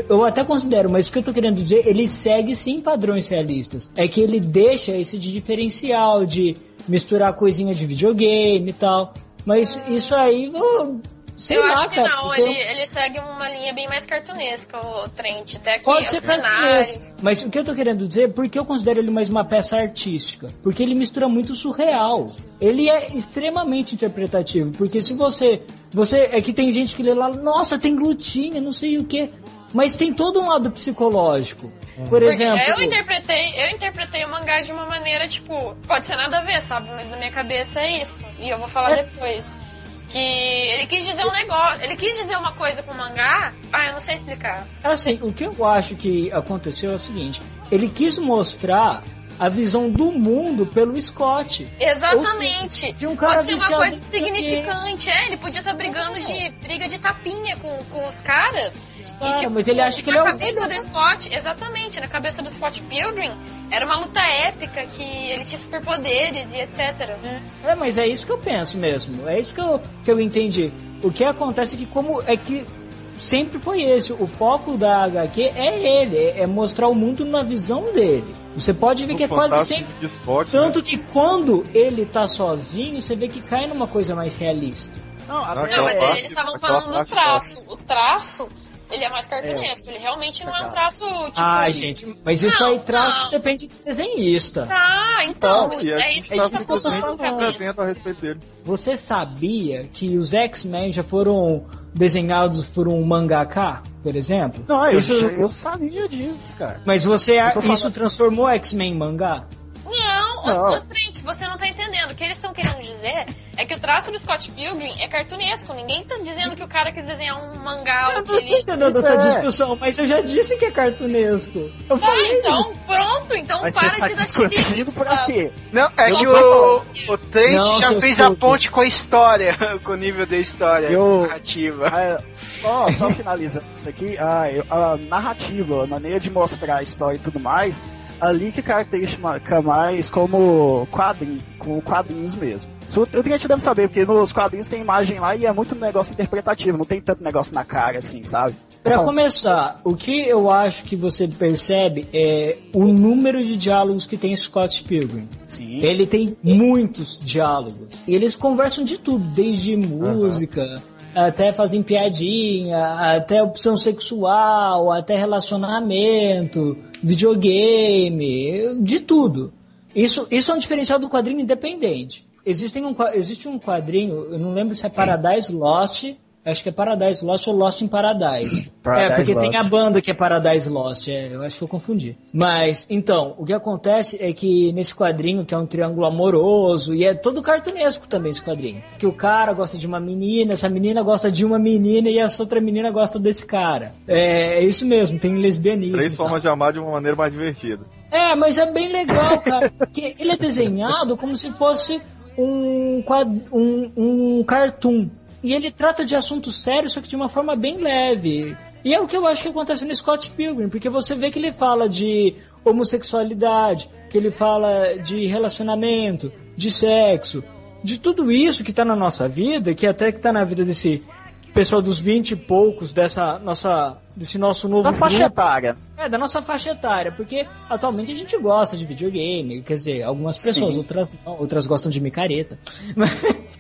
eu até considero, mas o que eu tô querendo dizer, ele segue sim padrões realistas. É que ele deixa esse de diferencial, de misturar coisinha de videogame e tal. Mas isso aí, sei eu lá, acho que cara. não, porque ele, ele segue uma linha bem mais cartunesca, o Trent. Até que Pode ser os cenários. Mas o que eu tô querendo dizer, porque eu considero ele mais uma peça artística? Porque ele mistura muito surreal. Ele é extremamente interpretativo. Porque se você. Você. É que tem gente que lê lá, nossa, tem glutinha, não sei o que. Mas tem todo um lado psicológico. Por Porque exemplo. eu interpretei, eu interpretei o mangá de uma maneira, tipo, pode ser nada a ver, sabe? Mas na minha cabeça é isso. E eu vou falar É. depois. Que ele quis dizer um negócio, ele quis dizer uma coisa com o mangá, ah, eu não sei explicar. Assim, o que eu acho que aconteceu é o seguinte: ele quis mostrar a visão do mundo pelo Scott. Exatamente. de um cara Pode ser uma coisa significante. É, ele podia estar brigando de briga de tapinha com, com os caras. Cara, mas ele acha que ele na é o cabeça melhor. do Scott, exatamente, na cabeça do Scott Pilgrim, era uma luta épica que ele tinha superpoderes e etc. É, mas é isso que eu penso mesmo. É isso que eu, que eu entendi. O que acontece é que como é que sempre foi esse, o foco da HQ é ele, é mostrar o mundo na visão dele. Você pode ver que é quase sempre de Scott, tanto né? que quando ele tá sozinho, você vê que cai numa coisa mais realista. Não, Não, mas parte- eles estavam falando do traço. O traço, ele é mais cartunesco. Ele realmente não é um traço, tipo... Ai, gente, mas isso Não, aí traço não. depende do desenhista. Tá, então, Não, e é é isso que é eu tá tô falando falando. apresenta a respeito dele. Você sabia que os X-Men já foram desenhados por um mangaka, por exemplo? Não, eu, isso, eu sabia disso, cara. Mas você Eu isso transformou X-Men em mangá? Não, Trent, você não tá entendendo. O que eles estão querendo dizer é que o traço do Scott Pilgrim é cartunesco. Ninguém tá dizendo que o cara quis desenhar um mangá ou Eu não tô ele... entendendo Isso essa é- discussão, mas eu já disse que é cartunesco. Eu Tá, falei então, isso. pronto. Então Mas para você tá de dar discutindo chilique, pra quê? Não, é Eu que o, o Trent Não, já fez a ponte com a história, com o nível da história Eu- narrativa. Ah, Só, só finalizando isso aqui, ah, eu- a narrativa, a maneira de mostrar a história e tudo mais, ali que caracteriza mais como quadrinho, com quadrinhos mesmo. Isso O cliente deve saber, porque nos quadrinhos tem imagem lá e é muito negócio interpretativo, não tem tanto negócio na cara assim, sabe? Pra Então, começar, o que eu acho que você percebe é o número de diálogos que tem Scott Pilgrim. Sim. Ele tem muitos diálogos. E eles conversam de tudo, desde música, até fazem piadinha, até opção sexual, até relacionamento, videogame, de tudo. Isso, isso é um diferencial do quadrinho independente. Existem um, existe um quadrinho, eu não lembro se é Paradise Lost, acho que é Paradise Lost ou Lost in Paradise. Paradise é, porque Lost. tem a banda que é Paradise Lost, é, eu acho que eu confundi. Mas, então, o que acontece é que nesse quadrinho, que é um triângulo amoroso, e é todo cartunesco também esse quadrinho, que o cara gosta de uma menina, essa menina gosta de uma menina e essa outra menina gosta desse cara. É, é isso mesmo, tem lesbianismo. Três formas de amar de uma maneira mais divertida. É, mas é bem legal, cara. Porque ele é desenhado como se fosse um, quad... um, um cartoon. E ele trata de assuntos sérios, só que de uma forma bem leve. E é o que eu acho que acontece no Scott Pilgrim, porque você vê que ele fala de homossexualidade, que ele fala de relacionamento, de sexo, de tudo isso que tá na nossa vida, que até que tá na vida desse pessoal dos 20 e poucos dessa nossa desse nosso novo Da faixa grupo. etária. É, da nossa faixa etária, porque atualmente a gente gosta de videogame, quer dizer, algumas pessoas, Sim. outras não, outras gostam de micareta.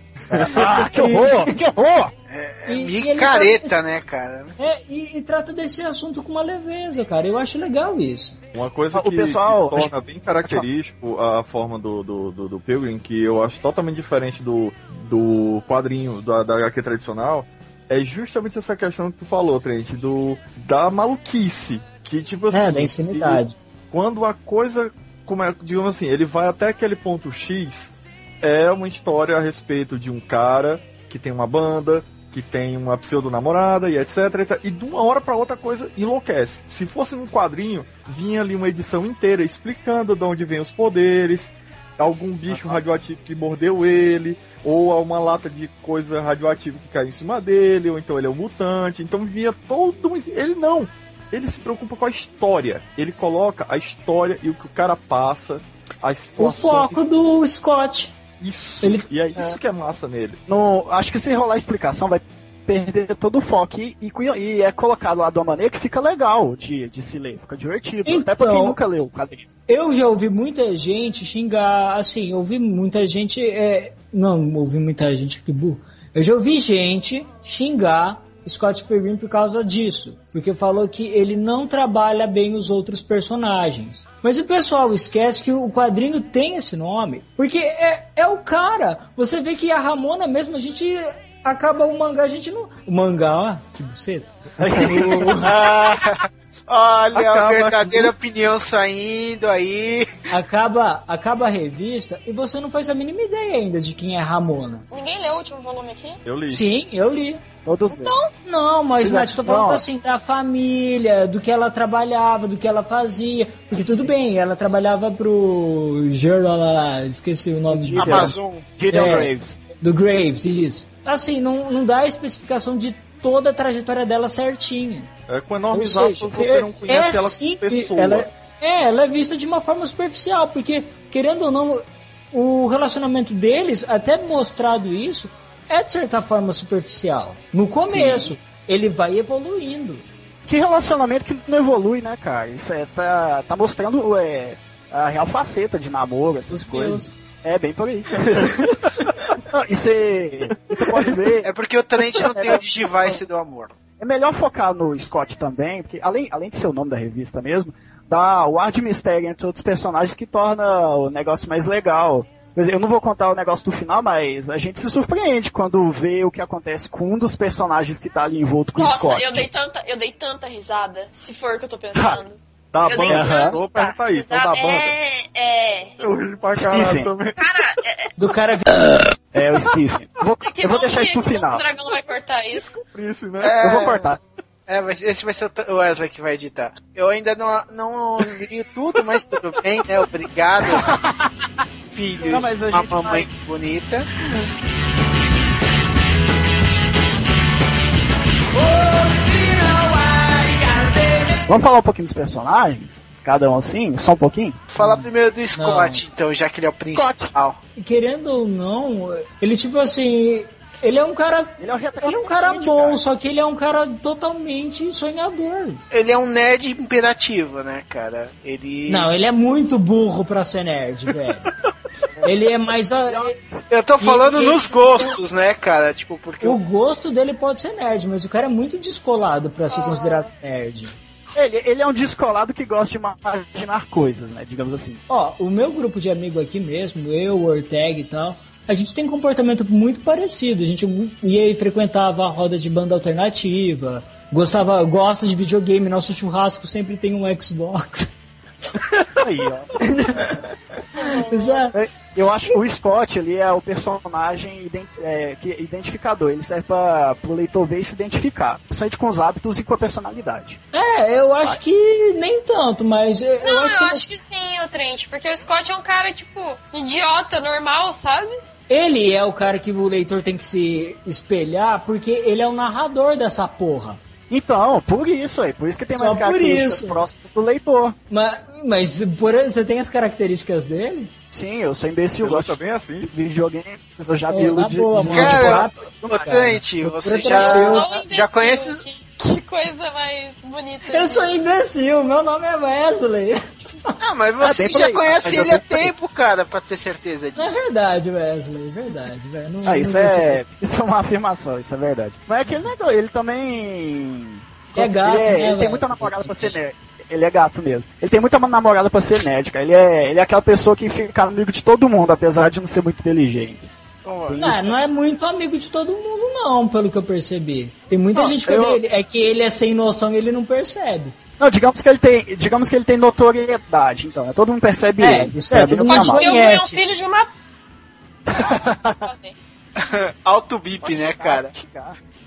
Ah, que horror! que horror! É E- e micareta, né, cara? É, e, e trata desse assunto com uma leveza, cara. Eu acho legal isso. Uma coisa O que, pessoal- que torna bem característico a forma do, do, do, do Pilgrim, que eu acho totalmente diferente do, do quadrinho da, da HQ tradicional, é justamente essa questão que tu falou, Trent, do, da maluquice. Que, tipo assim, É, da insanidade. quando a coisa como é, digamos assim, ele vai até aquele ponto X, é uma história a respeito de um cara que tem uma banda, que tem uma pseudo-namorada e etc, etc. E de uma hora pra outra coisa enlouquece. Se fosse num quadrinho, vinha ali uma edição inteira explicando de onde vem os poderes, algum bicho radioativo que mordeu ele, ou uma lata de coisa radioativa que caiu em cima dele, ou então ele é um mutante. Então vinha todo. um- Ele não. Ele se preocupa com a história. Ele coloca a história e o que o cara passa, as O foco do Scott. Isso. Ele- E é isso que é massa nele. No, acho que se rolar a explicação vai perder todo o foco e, e, e é colocado lá de uma maneira que fica legal de, de se ler, fica divertido. Até Então- pra quem nunca leu o quadrinho. Eu já ouvi muita gente xingar, assim, eu ouvi muita gente, é, não ouvi muita gente que burro. Eu já ouvi gente xingar Scott Pilgrim por causa disso, porque falou que ele não trabalha bem os outros personagens. Mas o pessoal esquece que o quadrinho tem esse nome, porque é, é o cara. Você vê que a Ramona mesmo, a gente acaba o mangá, a gente não. O mangá, ó, que buceta. Olha a Acaba verdadeira opinião saindo aí. Acaba, acaba a revista e você não faz a mínima ideia ainda de quem é Ramona. Ninguém leu o último volume aqui? Eu li. Sim, eu li. Todos leram. Não, mas é, Nath, tô falando não. assim, da família, do que ela trabalhava, do que ela fazia. Porque tudo bem, ela trabalhava pro lá, esqueci o nome disso. Amazon. Gideon É. Graves. Do Graves, isso. Assim, não, não dá a especificação de toda a trajetória dela certinho. É com enormes Ou aspas você não conhece ela como pessoa. Ela, é, ela é vista de uma forma superficial, porque, querendo ou não, o relacionamento deles, até mostrado isso, é de certa forma superficial. No começo, ele vai evoluindo. Que relacionamento que não evolui, né, cara? Isso é, tá, tá mostrando é, a real faceta de namoro, essas coisas. É, bem por aí. Não, e você você pode ver, É porque o Trent não tem o Digivice do amor. é melhor focar no Scott também, porque além, além de ser o nome da revista mesmo, dá o ar de mistério entre outros personagens que torna o negócio mais legal. Eu não vou contar o negócio do final, mas a gente se surpreende quando vê o que acontece com um dos personagens que tá ali envolto com o Nossa, Scott. eu dei, tanta, eu dei tanta risada, se for o que eu tô pensando. Da eu dei banda. tanta Vou perguntar isso, são da risada. banda. É, é. Eu ri pra caralho também. Cara, é, Do cara É, o Stephen. Eu vou, eu vou deixar isso pro o final. dragão vai cortar isso. Isso, né? Eu vou cortar. É, mas esse vai ser o o Wesley que vai editar. Eu ainda não, não li tudo, mas tudo bem, né? Obrigado. Filhos, Não, mas a uma mamãe vai- bonita. Vamos falar um pouquinho dos personagens? Cada um assim? Só um pouquinho? Falar primeiro do Scott, então, já que ele é o principal. querendo ou não, ele tipo assim, ele é um cara, Ele é um ele é um cara bom, cara. só que ele é um cara totalmente sonhador. Ele é um nerd imperativo, né, cara? Ele. Não, ele é muito burro pra ser nerd, velho. ele é mais a- Eu tô falando E- nos gostos, né, cara? Tipo, porque o o gosto dele pode ser nerd, mas o cara é muito descolado pra ser considerado nerd. Ele, ele é um descolado que gosta de imaginar coisas, né? Digamos assim. Ó, o meu grupo de amigo aqui mesmo, eu, o Ortega e tal, a gente tem comportamento muito parecido. A gente ia e frequentava a roda de banda alternativa, gostava, gosta de videogame, nosso churrasco sempre tem um Xbox. Aí, ó. Exato. É, Eu acho que o Scott, ele é o personagem ident- é, que- identificador. Ele serve para o leitor ver e se identificar. Principalmente com os hábitos e com a personalidade. É, eu acho que nem tanto, mas eu, eu Não, acho eu que acho que sim, o Trent, porque o Scott é um cara, tipo, idiota, normal, sabe? ele é o cara que o leitor tem que se espelhar, porque ele é o narrador dessa porra. Então, por isso aí. Por isso que tem Só mais características isso. próximas do leitor. Mas, mas por, você tem as características dele? Sim, eu sou imbecil. Você gosta gosto bem assim? de videogames, eu já É, iludi. de-. Cara, de- Ô, Trent, você Eu já, Eu já conhece. Que, coisa mais bonita. Eu sou imbecil, meu nome é Wesley. Ah, mas você por já aí, conhece ele há tempo, cara, pra ter certeza Não é disso. verdade, Wesley, é verdade, velho. Não- Ah, não isso te- é, isso é uma afirmação, isso é verdade. Mas é aquele negócio, ele também. É gato, ele, né, ele tem muita namorada pra ser nerd. Ele é gato mesmo. Ele tem muita namorada pra ser nerd, cara. Ele é, ele é aquela pessoa que fica amigo de todo mundo, apesar de não ser muito inteligente. Não, não é muito amigo de todo mundo, não, pelo que eu percebi. Tem muita Não, gente que eu-. É que ele é sem noção e ele não percebe. Não, digamos que ele tem, digamos que ele tem notoriedade, então, né? todo mundo percebe É, ele. isso é, todo mundo Pilgrim é um conhece. filho de uma... Auto bip, né, cara?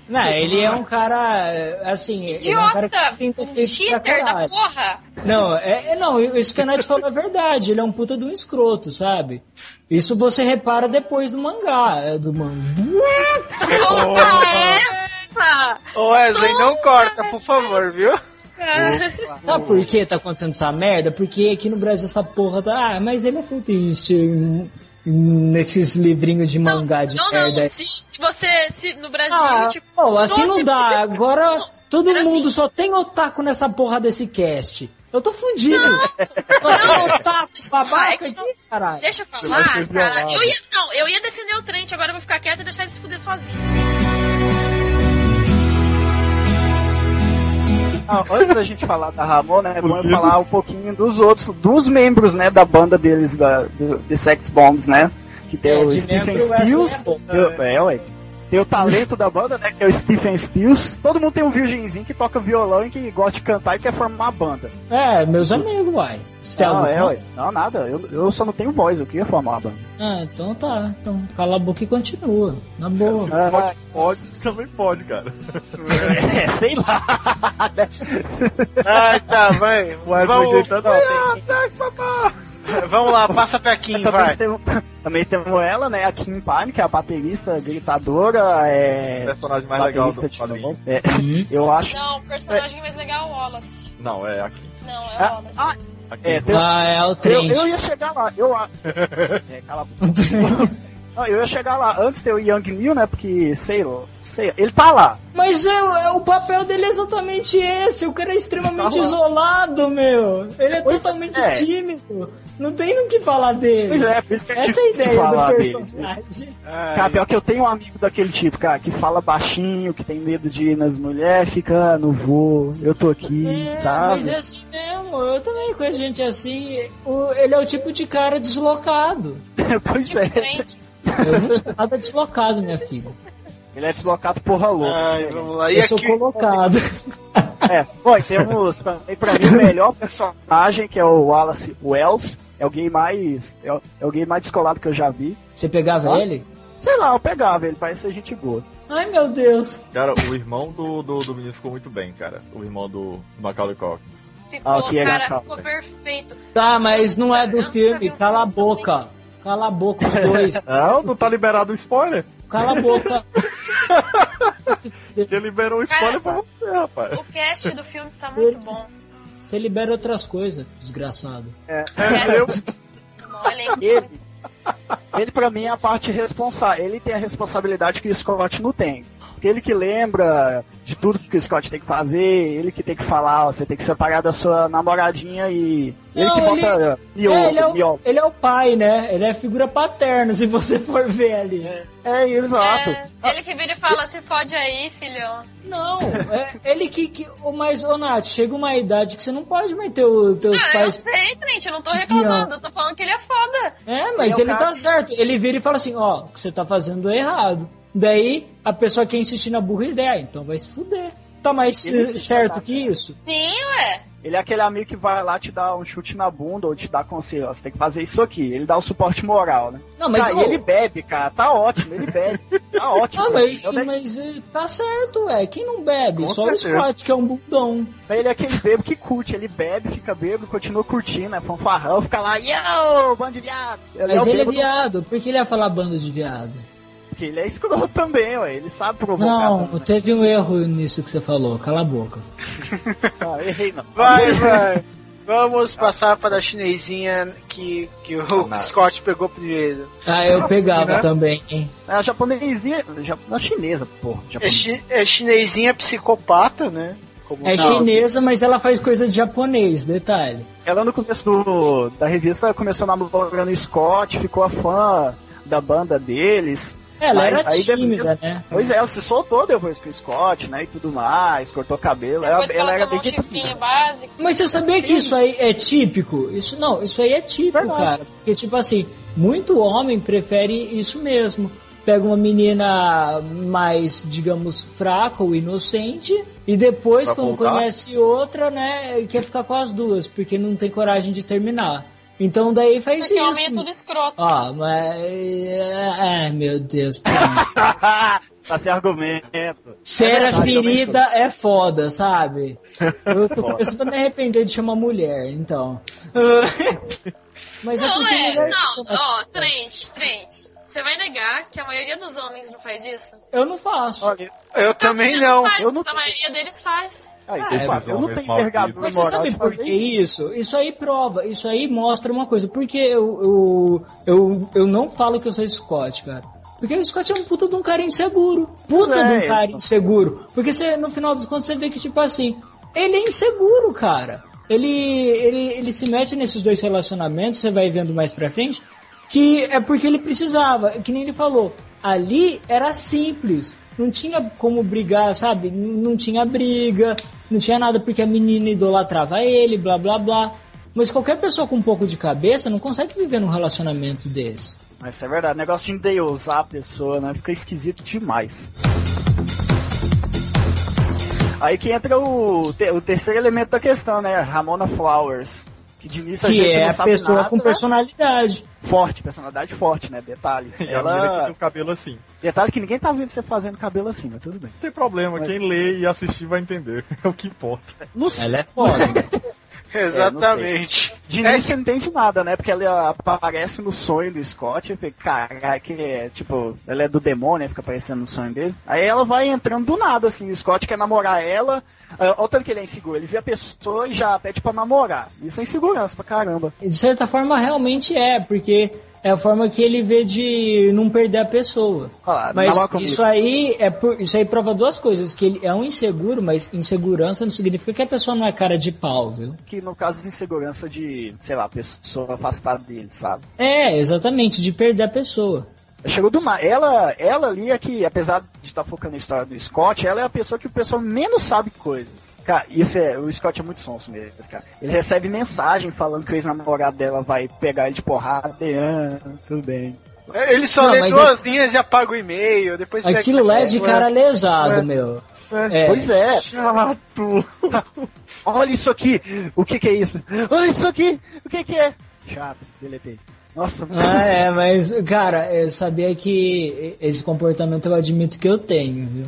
Não, ele é um cara, assim, ele é um cara Idiota! que tem Um cheater da porra! Não, é, é- não, isso que a Nath falou é verdade, ele é um puta de um escroto, sabe? Isso você repara depois do mangá, é, do mangá. Porra, essa! Ô Wesley, não corta, por favor, viu? Sabe por que tá acontecendo essa merda? Porque aqui no Brasil essa porra tá. Ah, mas ele é feito em- Nesses livrinhos de mangá de Não, merda. não, se, se você, se no Brasil, Ah, tipo... pô, assim não dá. Agora todo Era mundo assim. só tem otaku nessa porra desse cast. Eu tô fudido. Otaku babaca é não- caralho. Deixa eu falar, ser cara. Eu ia, não, eu ia defender o Trent, agora eu vou ficar quieta e deixar ele se fuder sozinho. Ah, antes da gente falar da Ramon, né, vamos falar um pouquinho dos outros, dos membros, né, da banda deles, da, do, de Sex Bombs, né, que tem É, o Stephen Wesley Stills, é bom. tem o- é, ué, tem o talento da banda, né, que é o Stephen Stills, todo mundo tem um virgenzinho que toca violão e que gosta de cantar e quer formar uma banda. É, meus amigos, uai. Você Não, é, ué, não, nada, eu, eu só não tenho voz, eu queria formar uma banda. Ah, então tá. Então cala a boca e continua. Na boa. Se pode, pode, também pode, cara. É, sei lá. Ai, tá, vai. Wesley Vamos, gritando, Não, "Ah, Sex, papá!" vamos lá, passa pra Kim, também, vai. temos, também temos ela, né, a Kim Pine, que é a baterista, gritadora, é... personagem mais legal do de quadrinho. É, Hum. eu acho. Não, o personagem mais legal é o Wallace. Não, é aqui. Não, é o Ah, Wallace. ah, aqui. é, tem- Ah, é o eu, Trent. eu ia chegar lá, eu a- é, cala a boca. Não, eu ia chegar lá antes ter o Young Neil, né? Porque, sei lá, sei, ele tá lá. Mas é, é- o papel dele é exatamente esse. O cara é extremamente Tá isolado, meu. Ele é Pois totalmente é. tímido. Não tem no que falar dele. Pois é, por isso que é Essa é a difícil ideia falar do dele. personagem. Cara, pior que eu tenho um amigo daquele tipo, cara, que fala baixinho, que tem medo de ir nas mulheres, fica, ah, não vou, eu tô aqui, É, sabe? mas é assim mesmo. Eu também conheço gente assim. O- ele é o tipo de cara deslocado. pois é. Eu não sou nada deslocado, minha filha. Ele é deslocado porra louca. Ai, vamos lá. E Eu sou aqui, colocado. É, bom, temos pra, e pra mim o melhor personagem, que é o Wallace Wells, é o gay mais, é o, é gay mais descolado que eu já vi. Você pegava Ah. ele? Sei lá, eu pegava ele, parece ser gente boa. Ai, meu Deus. Cara, o irmão do, do, do menino ficou muito bem, cara. O irmão do Macaulay Culkin. Ficou, Ah, o que é cara, legal. ficou perfeito. Tá, mas não é do filme. Cala a boca. Cala a boca, os dois. Não, não tá liberado o spoiler. Cala a boca. Ele liberou o spoiler pra você, rapaz. O cast do filme tá muito bom. Você libera outras coisas, desgraçado. É, Eu, Olha aí. ele, ele pra mim é a parte responsável. Ele tem a responsabilidade que o Scott não tem. Porque ele que lembra de tudo que o Scott tem que fazer, ele que tem que falar, ó, você tem que separar da sua namoradinha e. Ele Não, que ele- bota miolo, É, ele, é miolo. o, ele é o pai, né? Ele é a figura paterna, se você for ver ali. É, exato. É, ele que vira e fala, se fode aí, filhão. Não, é ele que. que o mais, ô Nath, chega uma idade que você não pode meter os teus Ah, eu pais. sei, Trent, eu não tô reclamando, eu tô falando que ele é foda. É, mas Ele é o ele cara tá que- certo. Ele vira e fala assim, ó, o que você tá fazendo é errado. Daí a pessoa quer insistir na burrice, ah, então vai se fuder. Tá mais Ele eh, certo tá que certo. isso? Sim, ué. Ele é aquele amigo que vai lá te dar um chute na bunda ou te dar conselho, ó, você tem que fazer isso aqui. Ele dá o suporte moral, né? Não, mas, Tá, e ele bebe, cara, tá ótimo, ele bebe. Tá ótimo. Ah, mas, Eu mas eh, tá certo, é. Quem não bebe? Com Só certeza. o Scott, que é um bundão. Ele é aquele bebo que curte, ele bebe, fica bebo, continua curtindo, é fanfarrão, fica lá, yo, bando de viado. Ele é Mas o ele é viado. Por que ele ia falar bando de viado? Porque ele é escroto também, ué, ele sabe provocar. Não, também. teve um erro nisso que você falou. Cala a boca. Não, errei não. vai, vai. Vamos passar para a chinesinha que, que o Nada. Scott pegou primeiro. Ah, eu Assim, pegava né? também, hein? A japonesinha, ja- não, chinesa, porra, É, chi, é chinesinha psicopata, né? Como É não. chinesa, mas ela faz coisa de japonês, detalhe. Ela no começo do, da revista começou namorando o Scott, ficou a fã da banda deles. Ela Mas era aí tímida, depois- né? Pois é, ela se soltou depois com o Scott, né, e tudo mais, cortou cabelo. Ela, Depois ela ela era bem um chifrinho básico. Mas você sabia que isso aí é típico? Isso não, isso aí é típico, Verdade. cara. Porque tipo assim, muito homem prefere isso mesmo. pega uma menina mais, digamos, fraca ou inocente, e depois, Pra quando voltar? conhece outra, né, quer ficar com as duas, porque não tem coragem de terminar. Então daí faz Porque homem é isso. tudo escroto. Ah, mas. Ai, meu Deus. tá sem argumento. Fera verdade, ferida é foda, sabe? Eu tô começando a me arrepender de chamar mulher, então. Mas é Não, é. mulher- Não, ó, Trent, Trent. Você vai negar que a maioria dos homens não faz isso? Eu não faço. Olha, Eu também Você não. faz, Eu não- a maioria deles faz. Ah, você esses fala, eu não tenho envergadura Mas você moral sabe de por que isso. isso? Isso aí prova, isso aí mostra uma coisa. Porque eu, eu, eu, eu não falo que eu sou Scott, cara. Porque o Scott é um puta de um cara inseguro. Puta é, de um eu- cara inseguro. Porque você, no final dos contos você vê que, tipo assim, ele é inseguro, cara. Ele, ele, ele se mete nesses dois relacionamentos, você vai vendo mais pra frente, que é porque ele precisava, que nem ele falou. Ali era simples. Não tinha como brigar, sabe? Não tinha briga, não tinha nada porque a menina idolatrava ele, blá blá blá. Mas qualquer pessoa com um pouco de cabeça não consegue viver num relacionamento desse. Mas é verdade, negócio de endeusar a pessoa, né? Fica esquisito demais. Aí que entra o, te- o terceiro elemento da questão, né? Ramona Flowers. Que de início a Que gente é não a sabe pessoa nada, com né? personalidade. Forte, personalidade forte, né? Detalhe. E a menina que Ela... tem o cabelo assim. Detalhe que ninguém tá vendo você fazendo cabelo assim, mas tudo bem. Não tem problema, Mas- quem lê e assistir vai entender. É o que importa. No, Ela é foda. Exatamente. De início você não entende nada, né? Porque ela aparece no sonho do Scott, e fica, que é, tipo, ela é do demônio, fica aparecendo no sonho dele. Aí ela vai entrando do nada, assim, o Scott quer namorar ela, aí, olha o tanto que ele é inseguro, ele vê a pessoa e já pede pra namorar. Isso é insegurança pra caramba. De certa forma, realmente é, porque é a forma que ele vê de não perder a pessoa. Mas comigo. isso aí é por, isso aí prova duas coisas, que ele é um inseguro, mas insegurança não significa que a pessoa não é cara de pau, viu? Que no caso de insegurança de, sei lá, pessoa afastada dele, sabe? É, exatamente, de perder a pessoa. Chegou do mar. Ela, ela ali é que, apesar de estar focando na história do Scott, ela é a pessoa que o pessoal menos sabe coisas. Cara, isso é. O Scott é muito sonso mesmo, cara. Ele recebe mensagem falando que o ex-namorado dela vai pegar ele de porrada. E, ah, tudo bem. Ele só Não, lê duas linhas e apaga o e-mail. Depois Aquilo lá é de cara lesado, é- meu. Isso é É. Pois é. chato. Olha isso aqui. O que que é isso? Olha isso aqui. O que que é? Chato. Deletei. Nossa, Ah, é, mas, cara, eu sabia que esse comportamento eu admito que eu tenho, viu?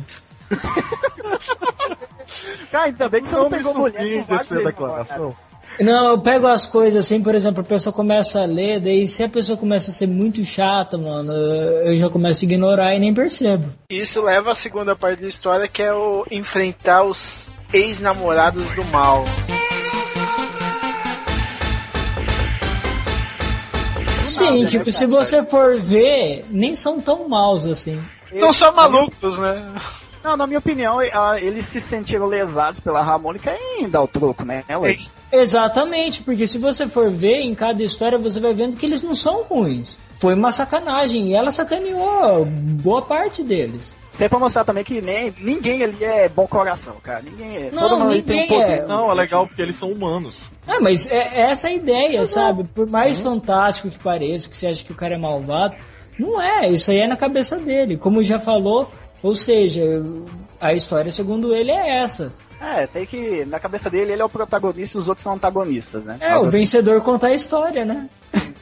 cara, ainda bem que você não, Não pegou mulher com essa declaração. Não, eu pego as coisas assim, por exemplo, a pessoa começa a ler, daí se a pessoa começa a ser muito chata, mano, eu já começo a ignorar e nem percebo. Isso leva à segunda parte da história, que é o enfrentar os ex-namorados do mal. Sim, né, tipo, se você for ver, nem são tão maus assim. São só malucos, né? Não, na minha opinião, ah, eles se sentiram lesados pela harmônica em dar o troco, né? Ela, Exatamente, porque se você for ver em cada história, você vai vendo que eles não são ruins. Foi uma sacanagem e ela sacaneou boa parte deles. Sempre pra mostrar também que nem, ninguém ali é bom coração, cara. Ninguém é. Não, todo mundo tem um poder. é. Não, é legal porque eles são humanos. Ah, mas é, é essa a ideia, sabe? Por mais fantástico que pareça, que você acha que o cara é malvado, não é. Isso aí é na cabeça dele. Como já falou, ou seja, a história, segundo ele, é essa. É, tem que. Na cabeça dele, ele é o protagonista e os outros são antagonistas, né? É, Algo o assim. vencedor conta a história, né?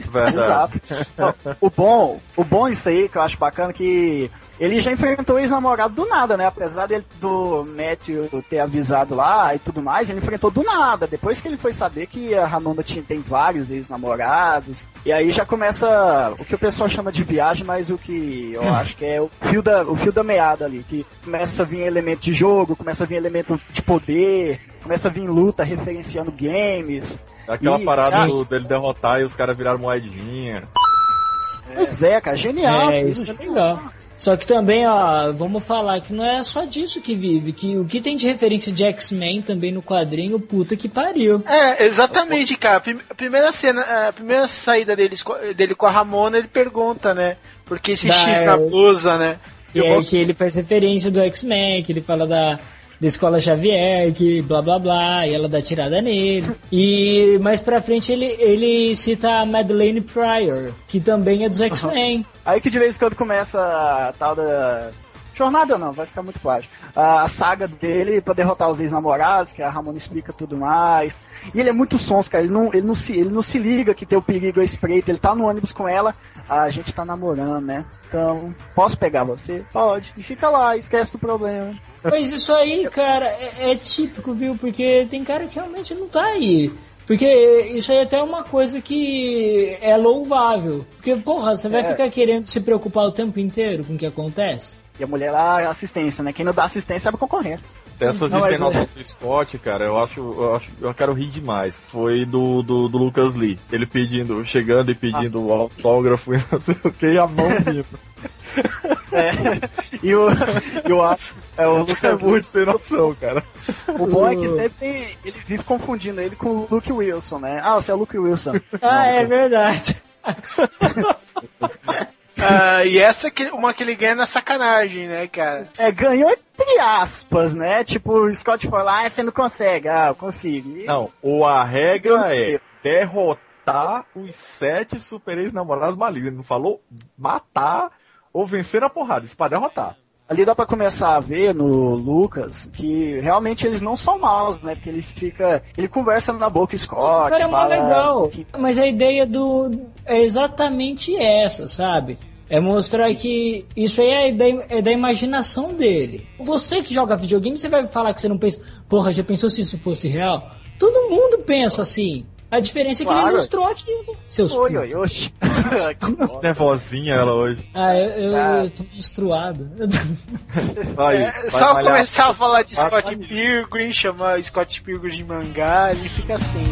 Verdade. Exato. Não, o bom, o bom isso aí que eu acho bacana é que ele já enfrentou o ex-namorado do nada, né? Apesar dele do Matthew ter avisado lá e tudo mais, ele enfrentou do nada. Depois que ele foi saber que a Ramona tinha, tem vários ex-namorados. E aí já começa o que o pessoal chama de viagem, mas o que eu acho que é o fio da, o fio da meada ali. Que começa a vir elemento de jogo, começa a vir elemento de poder, começa a vir luta referenciando games. Aquela Ih, parada do- dele derrotar e os caras viraram moedinha. Pois é, cara, genial. É, isso é legal. Só que também, ó, vamos falar que não é só disso que vive, que o que tem de referência de X-Men também no quadrinho, puta que pariu. É, exatamente, cara. A primeira cena, a primeira saída deles, dele com a Ramona, ele pergunta, né? Por que esse Da- X na blusa, né? E é que ele faz referência do X-Men, que ele fala da, da escola Xavier, que blá blá blá, e ela dá tirada nele. E mais pra frente ele, ele cita a Madeleine Pryor, que também é dos X-Men. Aí que de vez em quando começa a tal da. Jornada não, vai ficar muito plástico. A saga dele pra derrotar os ex-namorados, que a Ramona explica tudo mais. E ele é muito sons, cara. Ele não, ele não, se, ele não se liga que tem o perigo à espreita. Ele tá no ônibus com ela. A gente tá namorando, né? Então, posso pegar você? Pode. E fica lá, esquece do problema. Mas isso aí, cara, é, é típico, viu? Porque tem cara que realmente não tá aí. Porque isso aí é até uma coisa que é louvável. Porque, porra, você vai É. ficar querendo se preocupar o tempo inteiro com o que acontece? E a mulher lá, é assistência, né? Quem não dá assistência é a concorrência. Essas Não, mas encenações é- do Scott, cara, eu acho, eu acho, eu quero rir demais. Foi do, do, do Lucas Lee. Ele pedindo, chegando e pedindo o autógrafo e não sei o que, e a mão vindo. É. E o, e o, é, o É Lucas muito sem noção, cara. O bom é que sempre ele vive confundindo ele com o Luke Wilson, né? Ah, você é o Luke Wilson. Ah, é verdade. Ah, e essa que uma que ele ganha na sacanagem, né, cara? É, ganhou entre aspas, né? Tipo, o Scott foi lá, ah, você não consegue. Ah, eu consigo. E- Não, ou a regra é derrotar os sete super ex-namorados malignos. Ele não falou matar ou vencer na porrada. Isso pra derrotar. Ali dá pra começar a ver no Lucas que realmente eles não são maus, né? Porque ele fica. Ele conversa na boca Scott. Cara, é mó fala legal. que- Mas a ideia do. é exatamente essa, sabe? É mostrar que isso aí é da, é da imaginação dele. Você que joga videogame, você vai falar que você não pensa. Porra, já pensou se isso fosse real? Todo mundo pensa assim. A diferença é que ele Claro. ilustrou aquilo. Seus Oi, oi, bosta. Nervosinha ela hoje. Ah, eu, eu, Ah. eu tô menstruado. Aí, É, vai só malhar- começar a falar de vai Scott. Pilgrim, chamar Scott Pilgrim de mangá, ele fica assim.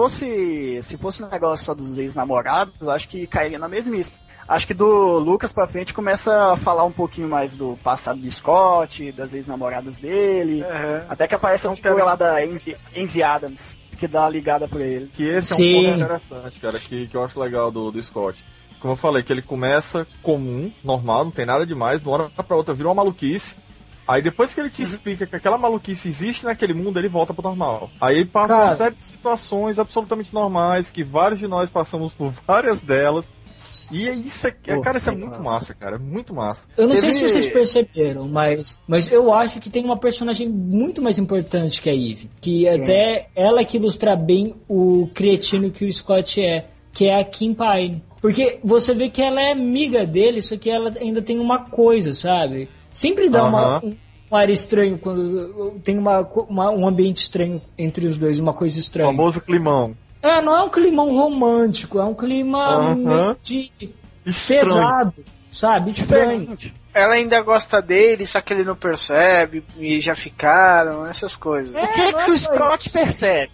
Fosse, se fosse um negócio só dos ex-namorados, eu acho que cairia na mesmice. Acho que do Lucas pra frente começa a falar um pouquinho mais do passado do Scott, das ex-namoradas dele. Aham. Até que aparece a figura lá da Envy, Envy Adams, que dá uma ligada pra ele. Que esse é um Sim. ponto interessante, cara, que, que eu acho legal do, do Scott. Como eu falei, que ele começa comum, normal, não tem nada demais, de uma hora pra outra vira uma maluquice. Aí depois que ele Uhum. te explica que aquela maluquice existe naquele mundo, ele volta pro normal. Aí ele passa Cara. uma série de situações absolutamente normais, que vários de nós passamos por várias delas. E é isso é, Pô, cara, isso é muito massa, cara, é muito massa. Eu não sei se vocês perceberam, mas, mas eu acho que tem uma personagem muito mais importante que a Eve. Que até ela que ilustra bem o cretino que o Scott é, que é a Kim Pine. Porque você vê que ela é amiga dele, só que ela ainda tem uma coisa, sabe? Sempre dá uma, Aham. um, um ar estranho quando tem uma, uma- um ambiente estranho entre os dois, uma coisa O estranha. famoso climão. É, não é um climão romântico, é um clima meio de Estranho. pesado, sabe? Estranho. Diferente. Ela ainda gosta dele, só que ele não percebe, e já ficaram, essas coisas. É, O que, é que o só Scott percebe?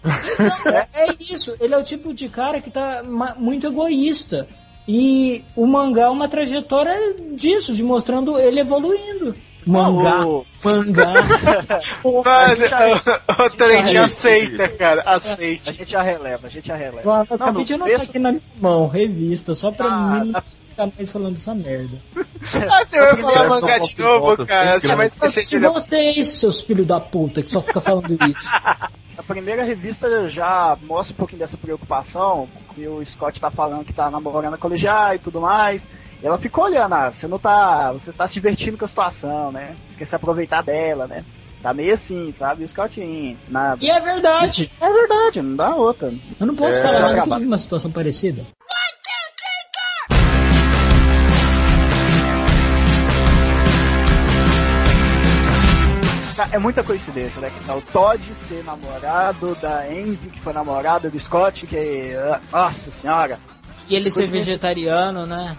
É isso, ele é o tipo de cara que tá muito egoísta. E o mangá é uma trajetória disso, de mostrando ele evoluindo. Mangá, O- mangá. a Mano, gente já- o Trent aceita, cara, A aceita. gente já releva, a gente já releva. Não, acabei no de anotar aqui na minha mão, revista, só pra Ah, mim não tá. ficar mais falando essa merda. Ah, você vai falar mangá de novo, cara, você vai esquecer de vocês, seus filhos da puta, que só fica falando isso. A primeira revista já mostra um pouquinho dessa preocupação, que o Scott tá falando que tá namorando a colegial e tudo mais. E ela ficou olhando, ah, você não tá. Você tá se divertindo com a situação, né? Você quer se aproveitar dela, né? Tá meio assim, sabe? O Scott indo, nada. E é verdade. É verdade, não dá outra. Eu não posso É, falar nada que eu tive uma situação parecida. É muita coincidência, né? Que tá o Todd ser namorado da Envy, que foi namorada do Scott, que. ah, Nossa senhora! E ele ser vegetariano, né?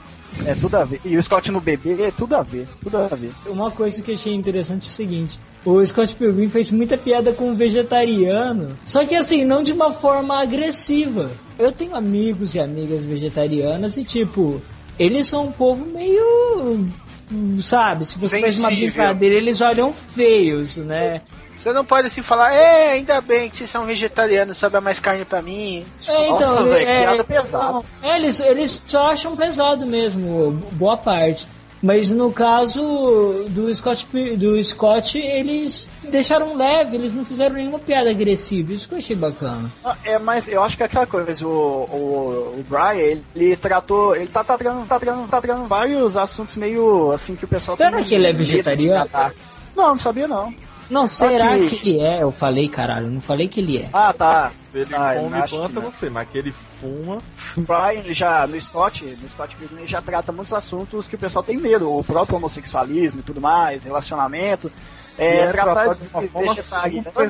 É tudo a ver. E o Scott no bebê, é tudo a ver, tudo a ver. Uma coisa que eu achei interessante é o seguinte: o Scott Pilgrim fez muita piada com o vegetariano, só que assim, não de uma forma agressiva. Eu tenho amigos e amigas vegetarianas e, tipo, eles são um povo meio. Sabe, se você faz uma Sensível. brincadeira, eles olham feios, né? Você não pode assim falar, é, ainda bem que vocês são vegetarianos, sobra mais carne pra mim. É, Nossa, ele- velho, é, piada pesada. É, eles, eles só acham pesado mesmo, boa parte. Mas no caso do Scott, do Scott, eles deixaram leve, eles não fizeram nenhuma piada agressiva. Isso que eu achei bacana. Ah, É, mas eu acho que é aquela coisa, o, o, o Brian, ele, ele tratou, ele tá, tratando, tá, tratando, tá tratando vários assuntos meio assim que o pessoal Será que ele é vegetariano? Não, não sabia não. Não, será que ele é? Eu falei, caralho, não falei que ele é. Ah, tá. Se ele Ah, come planta, não. não sei, mas que ele fuma. O Brian ele já, no Scott, no Scott Pilgrim, ele já trata muitos assuntos que o pessoal tem medo, o próprio homossexualismo e tudo mais, relacionamento. É, é tratar tratado de de uma forma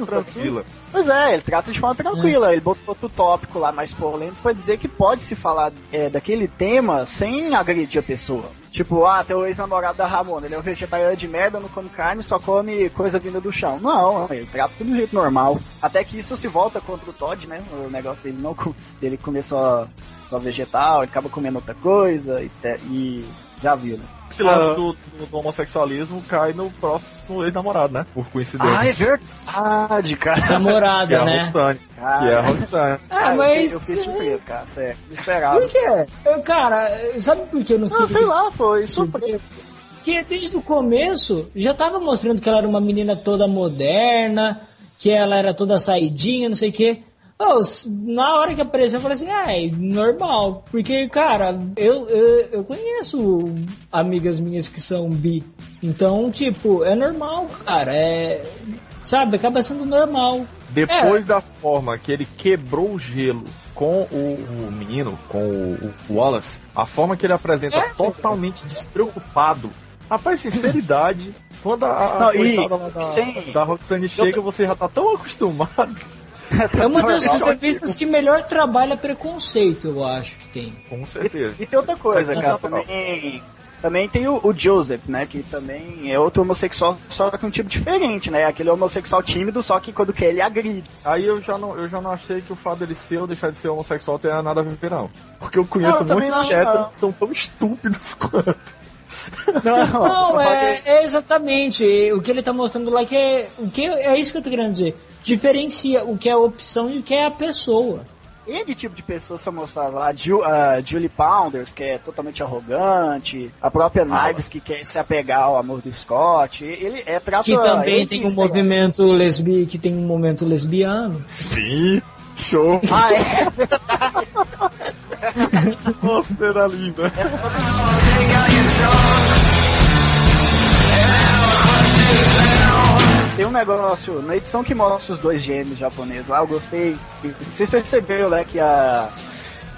super assim. tranquila. Pois é, ele trata de forma tranquila. Ele botou outro tópico lá mais polêmico pra dizer que pode se falar é, daquele tema sem agredir a pessoa. Tipo, ah, teu ex-namorado da Ramona, ele é um vegetariano de merda, não come carne, só come coisa vinda do chão. Não, ele trata tudo do jeito normal. Até que isso se volta contra o Todd, né? O negócio dele não dele comer só, só vegetal, ele acaba comendo outra coisa e, te- e já viu, né? Esse lance Ah. do, do- do homossexualismo cai no próximo ex-namorado, né? Por coincidência. Ah, é verdade, cara. Que é Namorada, a né? Roxane. Que é a Roxane. Ah, Ah, eu mas. fiquei- eu fiquei surpreso, cara, sério. Não esperava. Por quê? Eu, cara, sabe por que eu não Não, quis? sei lá, foi surpresa. Porque desde o começo já tava mostrando que ela era uma menina toda moderna, que ela era toda saidinha, não sei o quê. S- na hora que apareceu, eu falei assim, ah, é normal. Porque, cara, eu, eu, eu conheço amigas minhas que são bi. Então, tipo, é normal, cara. É. Sabe, acaba sendo normal. Depois da forma que ele quebrou o gelo com o, o menino, com o, o Wallace, a forma que ele apresenta É. totalmente despreocupado. Rapaz, sinceridade, quando a, a Não, e da, sem- da Roxane chega, você já tá tão acostumado. É uma das Normal. revistas que melhor trabalha preconceito, eu acho que tem. Com certeza. E tem outra coisa, cara, natural. também. Também tem o, o Joseph, né? Que também é outro homossexual, só que um tipo diferente, né? Aquele homossexual tímido, só que quando quer ele agride. Aí eu já, não, eu já não achei que o fato dele ser ou deixar de ser homossexual tenha nada a ver, não. Porque eu conheço Não, eu também muitos não. que são tão estúpidos quanto. Não, é, é exatamente. O que ele tá mostrando lá que é. O que é isso que eu tô querendo dizer. Diferencia o que é a opção e o que é a pessoa. E de tipo de pessoas são mostradas lá, a, Ju, a Julie Pounders, que é totalmente arrogante, a própria Knives, que quer se apegar ao amor do Scott, ele é trata Que também tem um movimento lesbi, que tem um momento lesbiano. Sim, show. Ah, é? Nossa, era linda. Tem um negócio, na edição que mostra os dois gêmeos japoneses lá, eu gostei. Vocês perceberam, né, que a.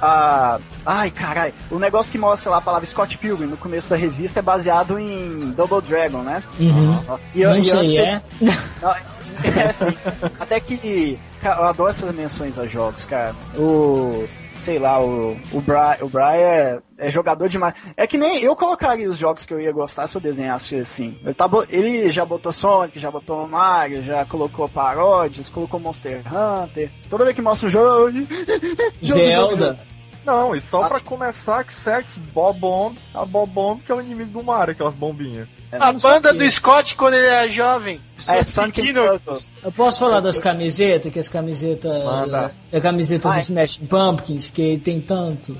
A. Ai, caralho. O negócio que mostra lá a palavra Scott Pilgrim no começo da revista é baseado em Double Dragon, né? Uhum. Nossa, e, Não e antes sei, que- é? É assim. Até que. eu adoro essas menções a jogos, cara. O. Sei lá, o, o, Bra, o Brian é, é jogador demais. É que nem eu colocaria os jogos que eu ia gostar se eu desenhasse assim. Ele, tá, ele já botou Sonic, já botou Mario, já colocou paródias, colocou Monster Hunter. Toda vez que mostra um jogo. eu- jogo, Zelda. Não, e só pra começar que Sex Bob-Omb, a Bob-Omb que é o inimigo do Mario, aquelas bombinhas. A banda do Scott quando ele era jovem. É, Sonic Sonic. Eu posso falar das camisetas, que as camisetas. É a camiseta Vai. do Smashing Pumpkins, que tem tanto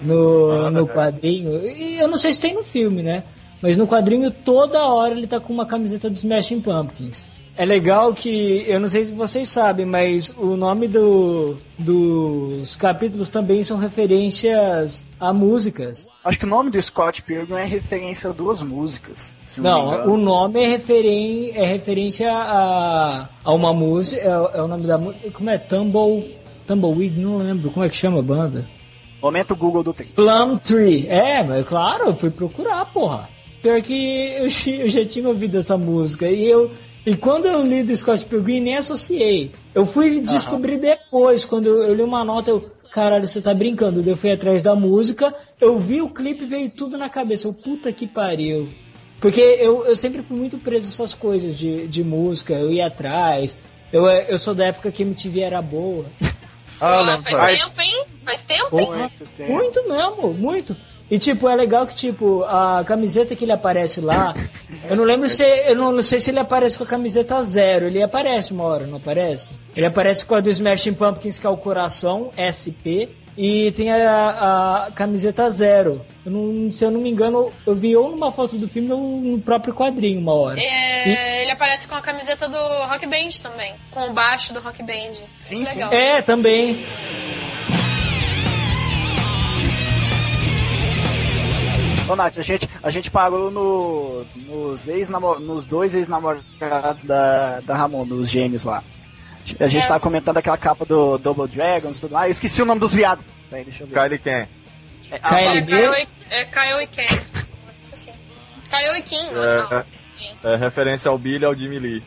no, Manda, no quadrinho. E eu não sei se tem no filme, né? Mas no quadrinho toda hora ele tá com uma camiseta do Smashing Pumpkins. É legal que, eu não sei se vocês sabem, mas o nome do, dos capítulos também são referências a músicas. Acho que o nome do Scott Pilgrim é referência a duas músicas. Não, engano. o nome é, referen é referência a, a uma música. É, é o nome da música. Como é? Tumble. Tumbleweed? Não lembro. Como é que chama a banda? Momento Google do tempo. Plum Tree. É, mas claro, eu fui procurar, porra. Pior que eu, eu já tinha ouvido essa música. E eu. E quando eu li do Scott Pilgrim, nem associei. Eu fui descobrir depois, quando eu, eu li uma nota, eu. Caralho, você tá brincando. Eu fui atrás da música, eu vi o clipe e veio tudo na cabeça. Eu, puta que pariu. Porque eu, eu sempre fui muito preso a essas coisas de, de música, eu ia atrás. Eu, eu sou da época que MTV era boa. Ah, Ah, lembra? faz tempo, hein? Faz tempo, hein? Muito tempo. Muito mesmo, muito. E tipo, é legal que tipo, a camiseta que ele aparece lá, eu não lembro se eu não sei se ele aparece com a camiseta zero, ele aparece uma hora, não aparece? Ele aparece com a do Smashing Pumpkins que é o coração SP e tem a, a camiseta zero. Eu não, se eu não me engano, eu vi ou numa foto do filme ou no próprio quadrinho uma hora. É, ele aparece com a camiseta do Rock Band também, com o baixo do Rock Band. Sim, sim. Legal. É, também. Ô, Nath, a gente, a gente parou no, nos, ex nos dois ex-namorados da, da Ramon, nos gêmeos lá. A gente É, tava comentando aquela capa do Double Dragons e tudo mais. Eu esqueci o nome dos viados. Peraí, deixa eu ver. Kylie Ken. É, Kylie É? Kyle e, é Kyle e Ken. Kyle e Kim. É, é referência ao Billy e ao Jimmy Lee.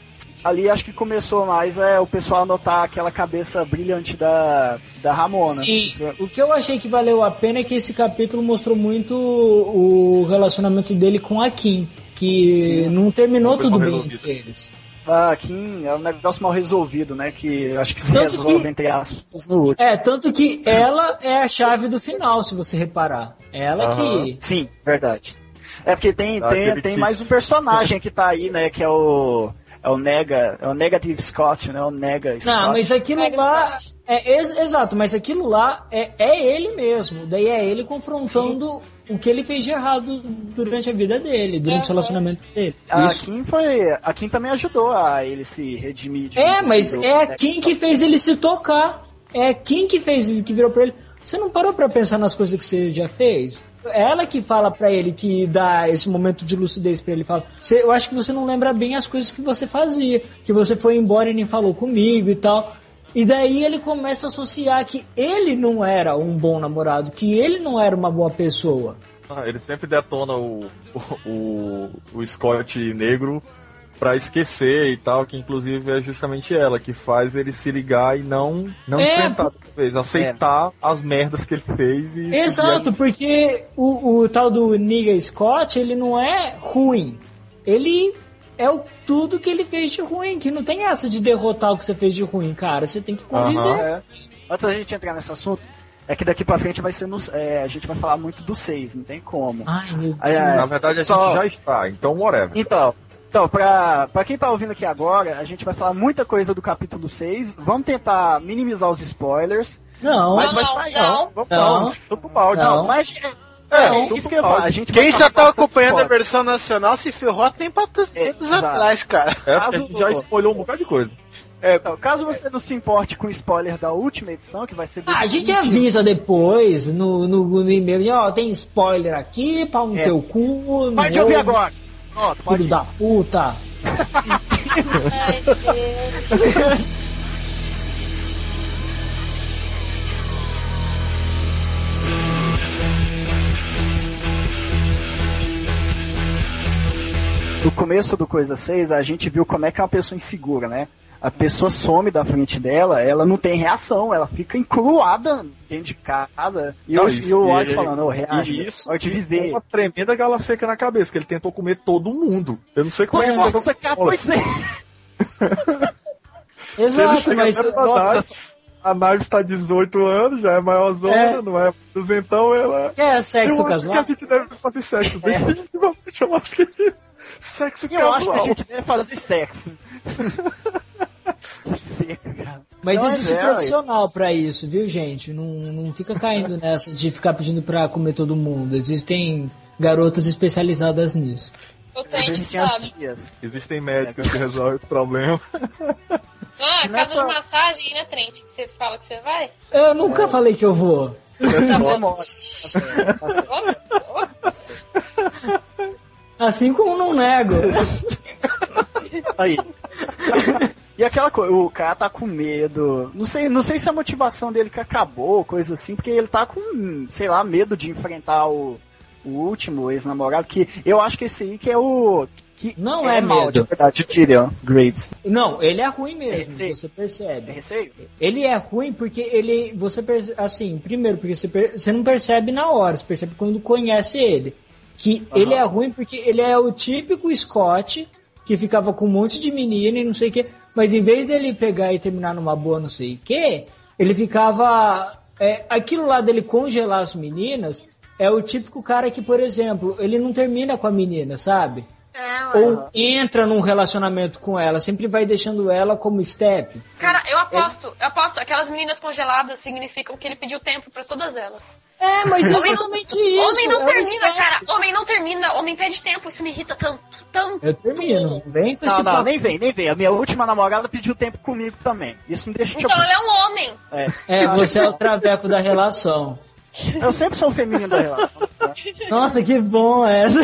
Ali acho que começou mais é o pessoal notar aquela cabeça brilhante da, da Ramona. Sim, o que eu achei que valeu a pena é que esse capítulo mostrou muito o relacionamento dele com a Kim, que Sim. não terminou tudo bem resolvido. entre eles. Ah, Kim é um negócio mal resolvido, né? Que eu acho que se Tanto resolve, que- entre aspas, no último. É, tanto que ela é a chave do final, se você reparar. Ela Aham. que. Sim, verdade. É porque tem, Ah, tem, tem que- mais um personagem que tá aí, né? Que é o. É o Nega. É o Negative Scott, né? O Nega Scott. Não, mas aquilo Mega lá. Scott. É, ex- exato, mas aquilo lá é, é ele mesmo. Daí é ele confrontando o que ele fez de errado durante a vida dele, durante os Uhum. relacionamentos dele. A Isso. Kim foi. A Kim também ajudou a ele se redimir. É, mas é a né? Kim que fez ele se tocar. É a Kim que fez, que virou pra ele. Você não parou pra pensar nas coisas que você já fez? Ela que fala pra ele, que dá esse momento de lucidez pra ele. Fala, "Você- eu acho que você não lembra bem as coisas que você fazia. Que você foi embora e nem falou comigo e tal. E daí ele começa a associar que ele não era um bom namorado, que ele não era uma boa pessoa. Ah, ele sempre detona o, o, o Scott negro pra esquecer e tal, que inclusive é justamente ela que faz ele se ligar e não, não É, enfrentar outra vez, aceitar as merdas que ele fez e. Exato, porque o, o tal do Nigga Scott, ele não é ruim. Ele é o tudo que ele fez de ruim, que não tem essa de derrotar o que você fez de ruim, cara. Você tem que conviver. Aham. É. Antes da gente entrar nesse assunto, é que daqui pra frente vai ser nos. é, a gente vai falar muito do 6, não tem como. Ai, meu Deus. Aí, é, Na verdade, a só- gente já está, então whatever. Então, então pra, pra quem tá ouvindo aqui agora, a gente vai falar muita coisa do capítulo 6. Vamos tentar minimizar os spoilers. Não, Mas Não, vai não, sair, não. Vamos, Não. não. Chupa o balde. Não. Não, mas. É, É, chupa isso que eu Quem já tá acompanhando a versão nacional se ferrou tem tantos É, tempos exato. atrás, cara. É, porque a gente já spoilou um bocado de coisa. Então, caso você não se importe com o spoiler da última edição, que vai ser. Ah, a gente avisa depois no, no, no e-mail, ó, tem spoiler aqui, pau no É. teu cu. não Pode ouvir agora. Pronto, pode Filho ir. da puta. Ai, Deus. No começo do Coisa 6, a gente viu como é que é uma pessoa insegura, né? A pessoa some da frente dela, ela não tem reação, ela fica encruada dentro de casa. E, Não, eu, isso- e o e Oz ele- falando, ô, reage, isso pode com viver. uma tremenda gala seca na cabeça, que ele tentou comer todo mundo. Eu não sei como é que Nossa, cara, pois é. Ele Exato, mas. nossa. dar, A nave está 18 anos, já é maiorzona, É. não é duzentão, ela... É sexo eu acho casual? que a gente deve fazer sexo. Definitivamente, eu acho que sexo E eu acho que a casual. gente deve fazer sexo. Seca, cara. Mas Não, existe é, profissional pra isso, viu, gente? Não, não fica caindo nessa de ficar pedindo pra comer todo mundo. Existem garotas especializadas nisso. O Às Trent vezes tem as sabe. tias. Existem médicos que resolvem esse problema. Ah, Nessa- casa de massagem, né, Trent? Que você fala que você vai? Eu nunca falei que eu vou. Tá. Assim como não nego. Aí. E aquela coisa, o cara tá com medo. Não sei, não sei se a motivação dele que acabou, coisa assim, porque ele tá com, sei lá, medo de enfrentar o, o último ex-namorado, que eu acho que esse aí que é o. Que Não é mal, medo. de verdade, o Tyrion Graves. Não, ele é ruim É mesmo, receio. você É percebe. receio? Ele é ruim porque ele. Você perce- assim, primeiro, porque você, per- você não percebe na hora, você percebe quando conhece ele. Que ele é ruim porque ele é o típico Scott que ficava com um monte de menina e não sei o que. Mas em vez dele pegar e terminar numa boa não sei o que, ele ficava. é, aquilo lá dele congelar as meninas é o típico cara que, por exemplo, ele não termina com a menina, sabe? É, Ou entra num relacionamento com ela, sempre vai deixando ela como step. Cara, eu aposto, eu aposto, aquelas meninas congeladas significam que ele pediu tempo pra todas elas. É, mas Homem exatamente não, isso. Homem não é termina, step. cara. Homem não termina, homem pede tempo, isso me irrita tanto, tanto. Eu termino, vem com Não, não, nem vem, nem vem. A minha última namorada pediu tempo comigo também. Isso me deixa Então tipo, ele é um homem. é. É, você é o traveco da relação. Eu sempre sou o feminino da relação. tá? Nossa, que bom essa.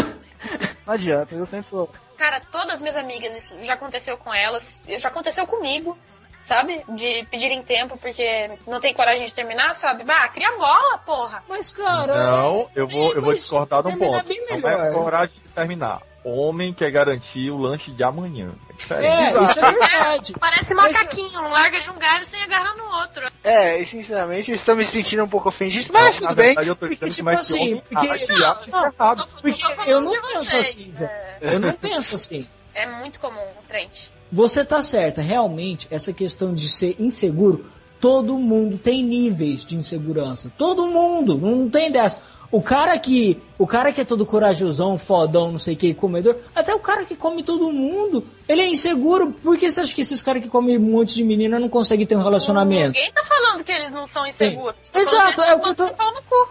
Não adianta, eu sempre sou. Cara, todas minhas amigas, isso já aconteceu com elas, já aconteceu comigo, sabe? De pedirem tempo porque não tem coragem de terminar, sabe? Bah, cria bola, porra. Mas, cara. Não, eu vou, eu vou mas discordar de um ponto. Não é coragem de terminar. Homem quer garantir o lanche de amanhã. É É, isso é verdade. Parece macaquinho, não larga de um galho sem agarrar no outro. É, e sinceramente, eu estou me sentindo um pouco ofendido, mas Na tudo bem. verdade, eu tô Porque, tipo assim, porque- acha isso errado. Porque eu não penso vocês. assim, velho. Eu não penso assim. É muito comum, Trent. Você tá certa, realmente, essa questão de ser inseguro, todo mundo tem níveis de insegurança. Todo mundo, não tem dessa. O cara que, o cara que é todo corajosão, fodão, não sei o que, comedor, até o cara que come todo mundo, ele é inseguro. Por que você acha que esses caras que comem um monte de menina não conseguem ter um relacionamento? Ninguém tá falando que eles não são inseguros. Exato, é o que eu tô-.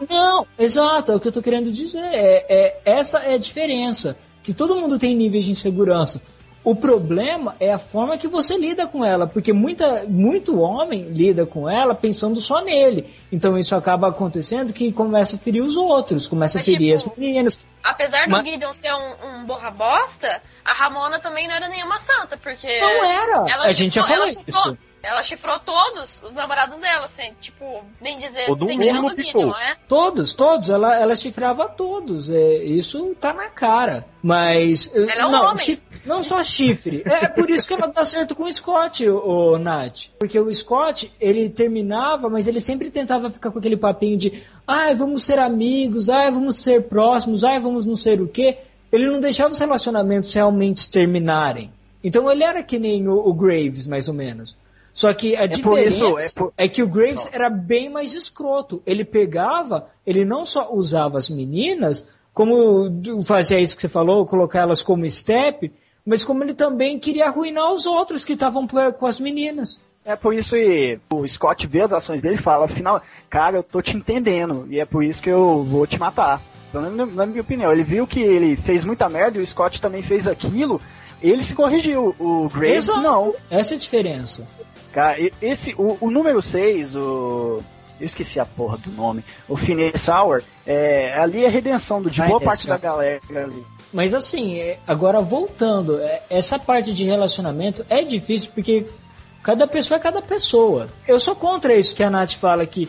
Não, exato, é o que eu tô querendo dizer. É, é- essa é a diferença. Que todo mundo tem níveis de insegurança. O problema é a forma que você lida com ela, porque muita, muito homem lida com ela pensando só nele. Então isso acaba acontecendo que começa a ferir os outros, começa a Mas, ferir tipo, as meninas. Apesar do Mas- Gideon ser um, um borra bosta, a Ramona também não era nenhuma santa, porque. Não era. Ela A gente já falou isso. Ela chifrou todos os namorados dela, sem, tipo, nem dizer, O do sem tirar não do. Gideon, é? Todos, todos, ela, ela chifrava todos. É, isso tá na cara. Mas. eh, Ela é um não, homem. chif- não só chifre. É por isso que ela dá certo com o Scott, o, Nath. Porque o Scott, ele terminava, mas ele sempre tentava ficar com aquele papinho de ai, vamos ser amigos, ai, vamos ser próximos, ai, vamos não ser o quê. Ele não deixava os relacionamentos realmente terminarem. Então ele era que nem o, o Graves, mais ou menos. Só que a por diferença isso, é por- é que o Graves era bem mais escroto. Ele pegava, ele não só usava as meninas, como fazia isso que você falou, colocar elas como step, mas como ele também queria arruinar os outros que estavam com as meninas. É por isso que o Scott vê as ações dele e fala, afinal, cara, eu tô te entendendo, e é por isso que eu vou te matar. Menos na minha opinião. Ele viu que ele fez muita merda e o Scott também fez aquilo, ele se corrigiu. O Graves Exato. não. Essa é a diferença. Cara, esse, o, o número 6, o. Eu esqueci a porra do nome. O Phineas Hour, é, ali é a redenção do, de boa Phineas parte da galera ali. Mas assim, é- agora voltando, é, essa parte de relacionamento é difícil porque cada pessoa é cada pessoa. Eu sou contra isso que a Nath fala que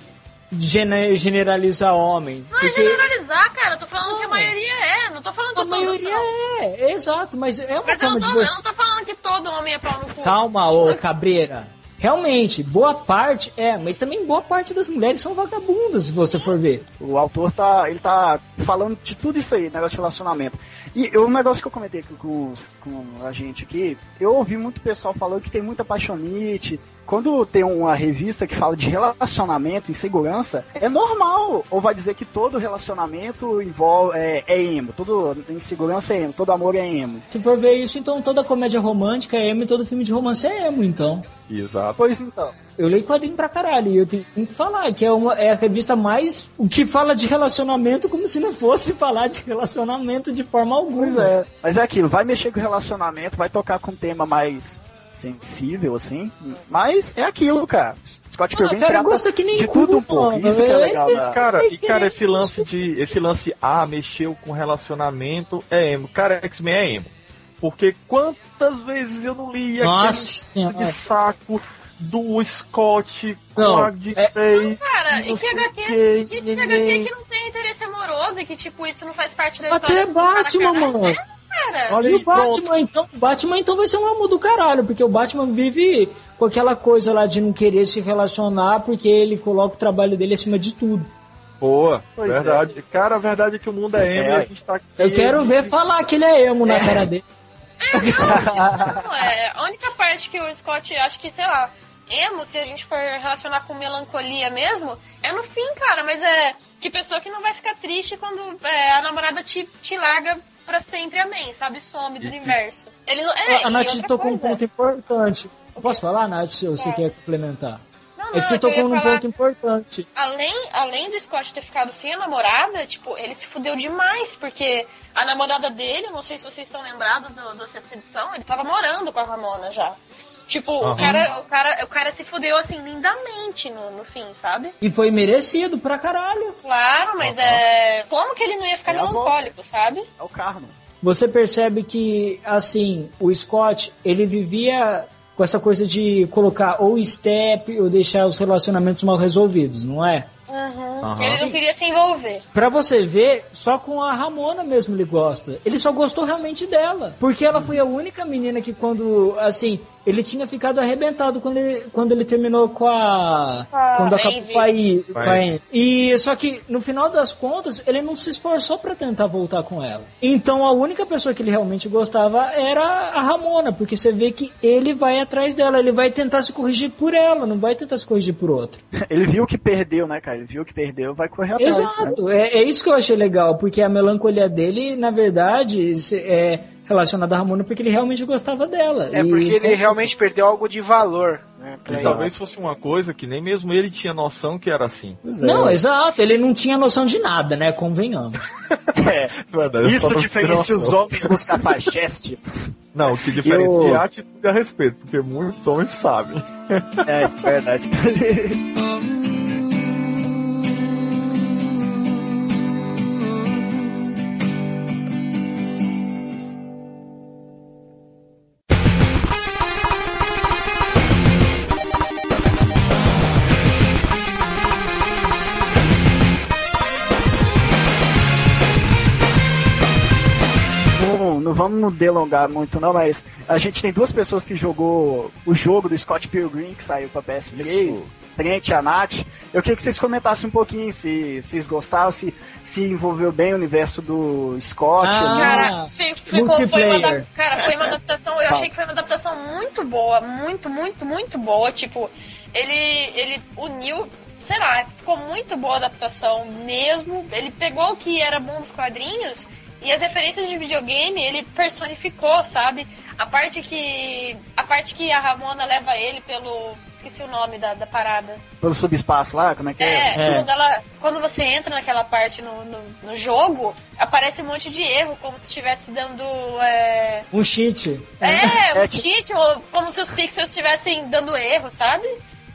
gene- generalizar homem. Não é porque generalizar, cara. Eu tô falando que a maioria é. Não tô falando que a maioria são. é, é exato, mas é uma Mas eu forma não, de tô, você. eu não tô falando que todo homem é pau no cu. Calma, ô cabreira. Realmente, boa parte é, mas também boa parte das mulheres são vagabundas, se você for ver. O autor tá, ele tá falando de tudo isso aí, negócio de relacionamento. E um negócio que eu comentei com, com, com a gente aqui, eu ouvi muito pessoal falando que tem muita paixonite. Quando tem uma revista que fala de relacionamento, insegurança, é normal. Ou vai dizer que todo relacionamento envolve, é, é emo, toda insegurança é emo, todo amor é emo. Se for ver isso, então toda comédia romântica é emo e todo filme de romance é emo, então. Exato. Pois então. Eu leio quadrinho pra caralho e eu tenho que falar que é, uma, é a revista mais o que fala de relacionamento como se não fosse falar de relacionamento de forma alguma. Pois é. Mas é aquilo, vai mexer com o relacionamento, vai tocar com um tema mais sensível, assim. Mas é aquilo, cara. Scott Ah, Pilgrim cara, trata gosta que nem de tudo um pouco. mano. Isso que é É, legal. Da... Cara, e cara, esse lance de. Esse lance, ah, mexeu com relacionamento é emo. Cara, X-Men é emo. Porque quantas vezes eu não li Nossa aquele de saco do Scott com Não, a de é- Grey, Cara, não e que HQ, que, que nhê. que não tem interesse amoroso e que, tipo, isso não faz parte da história. Até assim, cara, Batman, mano. É, cara. Olha E o pronto. Batman, então, o Batman então vai ser um amor do caralho, porque o Batman vive com aquela coisa lá de não querer se relacionar porque ele coloca o trabalho dele acima de tudo. Boa, Pois verdade. Cara, a verdade é que o mundo é emo É. e a gente tá aqui. Eu quero ver falar que ele é emo na cara dele. Não, é, a única parte que o Scott, acho que, sei lá, emo, se a gente for relacionar com melancolia mesmo, é no fim, cara, mas é que pessoa que não vai ficar triste quando é, a namorada te, te larga pra sempre amém, sabe? Some do E- universo. Ele não. É, a Nath tocou um coisa. ponto importante. Posso falar, Nath, se você É. quer complementar? Não, É não, que você é que eu tocou num falar- ponto importante. Além, além do Scott ter ficado sem a namorada, tipo, ele se fudeu demais, porque a namorada dele, eu não sei se vocês estão lembrados do, do sexta edição, ele tava morando com a Ramona já. Tipo, o, Aham. cara, o, cara, o cara se fudeu assim lindamente no, no fim, sabe? E foi merecido pra caralho. Claro, mas Aham. é. Como que ele não ia ficar É melancólico, sabe? É o karma. Você percebe que, assim, o Scott, ele vivia com essa coisa de colocar ou step ou deixar os relacionamentos mal resolvidos, não é? Aham. Ele não queria se envolver. Pra você ver, só com a Ramona mesmo ele gosta. Ele só gostou realmente dela. Porque ela foi a única menina que quando, assim, ele tinha ficado arrebentado quando ele, quando ele terminou com a... Ah, quando acabou com a, I, com a. E só que, no final das contas, ele não se esforçou pra tentar voltar com ela. Então a única pessoa que ele realmente gostava era a Ramona. Porque você vê que ele vai atrás dela. Ele vai tentar se corrigir por ela, não vai tentar se corrigir por outro. Ele viu que perdeu, né, cara? Ele viu que perdeu, vai correr atrás. né? Exato, é, é isso que eu achei legal, porque a melancolia dele, na verdade, é relacionada à Ramona porque ele realmente gostava dela. É E- porque ele realmente perdeu algo de valor. Né, E talvez fosse uma coisa que nem mesmo ele tinha noção que era assim. É. Não, exato, ele não tinha noção de nada, né? Convenhamos. É. Isso diferencia os homens dos cafajestes. Não, o que diferencia é a atitude a respeito, porque muitos homens sabem. É, isso é verdade. Não, delongar muito não, mas a gente tem duas pessoas que jogou o jogo do Scott Pilgrim que saiu pra PS3, Isso. Trent e a Nath. Eu queria que vocês comentassem um pouquinho se vocês gostaram, se se envolveu bem o universo do Scott. Ah, não. Cara, fi- ficou, foi uma, cara, foi uma adaptação, eu achei que foi uma adaptação muito boa, muito, muito, muito boa. Tipo, ele, ele uniu, sei lá, ficou muito boa a adaptação mesmo. Ele pegou o que era bom dos quadrinhos e as referências de videogame ele personificou, sabe? A parte que. A parte que a Ramona leva ele pelo. Esqueci o nome da, da parada. Pelo subespaço lá, como é que é? É, Quando, ela, quando você entra naquela parte no, no, no jogo, aparece um monte de erro, como se estivesse dando. É, Um cheat. é, É um tipo- cheat, ou como se os pixels estivessem dando erro, sabe?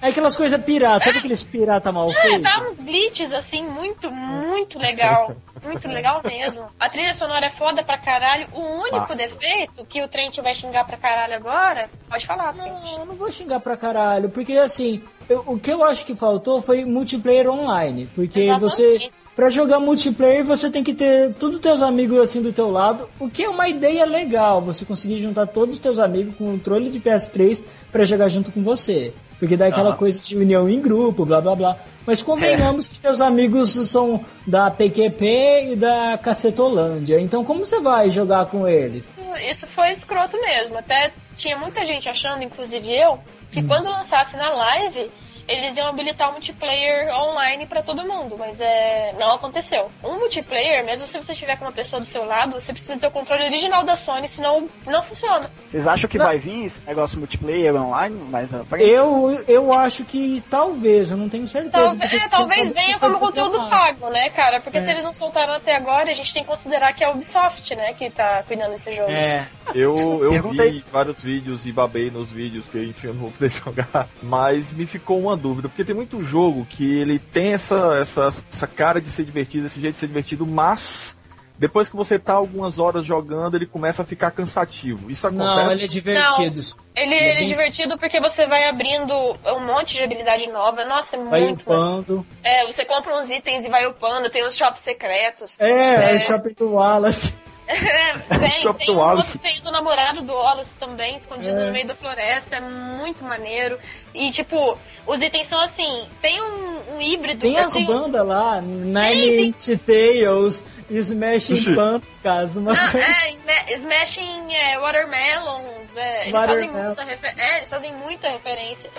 É aquelas coisas pirata, sabe aqueles pirata mal É, feitos? dá uns glitches assim, muito, muito legal. Muito legal mesmo. A trilha sonora é foda pra caralho. O único defeito que o Trent vai xingar pra caralho agora, pode falar, Trent. Não, eu não vou xingar pra caralho, porque assim, eu- o que eu acho que faltou foi multiplayer online, porque Exatamente. você Pra jogar multiplayer você tem que ter todos os teus amigos assim do teu lado, o que é uma ideia legal, você conseguir juntar todos os teus amigos com controle de PS3 pra jogar junto com você. Porque dá aquela Aham. coisa de união em grupo, blá blá blá. Mas convenhamos que teus amigos são da PQP e da Cacetolândia. Então como você vai jogar com eles? Isso, isso foi escroto mesmo. Até tinha muita gente achando, inclusive eu, que quando lançasse na live, eles iam habilitar o multiplayer online pra todo mundo, mas é, não aconteceu. Um multiplayer, mesmo se você estiver com uma pessoa do seu lado, você precisa ter o controle original da Sony, senão não funciona. Vocês acham que Não. vai vir esse negócio multiplayer online à frente? Eu, eu acho que talvez, eu não tenho certeza. Talvez, porque é, talvez sabe que venha como conteúdo pago, né, cara? Porque É. se eles não soltaram até agora, a gente tem que considerar que é a Ubisoft, né, que tá cuidando desse jogo. É, Eu, eu vi vários vídeos e babei nos vídeos, que enfim eu não vou poder jogar. Mas me ficou uma dúvida, porque tem muito jogo que ele tem essa, essa, essa cara de ser divertido, esse jeito de ser divertido, mas depois que você tá algumas horas jogando, ele começa a ficar cansativo. Isso acontece. não, ele é divertido. Ele, Ele é ele é bem- divertido porque você vai abrindo um monte de habilidade nova. Nossa, é Vai muito. upando. É, você compra uns itens e vai upando, tem os shops secretos. É, é, É. o shopping do Wallace. É, tem, tem, um Wallace. tem o do namorado do Wallace também, escondido É. no meio da floresta, é muito maneiro. E tipo, os itens são assim, tem um, um híbrido. Tem as assim, bandas lá, Nine Inch Tales, Smashing. Pumpkins, uma Ah, coisa. é, né, Smashing é, Watermelons, é, eles, fazem muita refer- é, eles fazem muita referência.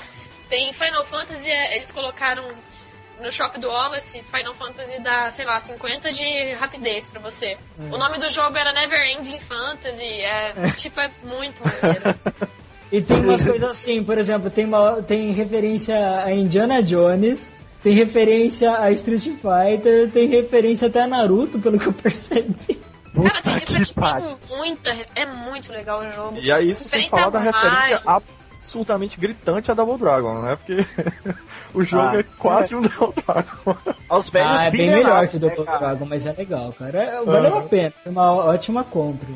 Tem Final Fantasy, é, eles colocaram no Shop do Wallace, Final Fantasy dá, sei lá, 50 de rapidez pra você. O nome do jogo era Never Ending Fantasy. É, tipo, é muito maneiro. E tem umas coisas assim, por exemplo, tem, uma, tem referência a Indiana Jones, tem referência a Street Fighter, tem referência até a Naruto, pelo que eu percebi. Cara, tem referência em muita. É muito legal o jogo. E aí, isso sem falar da a referência Mario. Absolutamente gritante a Double Dragon, né? Porque o jogo Ah. é quase um Double Dragon. Aos velhos Ah, é bem melhor que o né, Double cara? Dragon, mas é legal, cara. É, valeu Aham. a pena, foi uma ótima compra.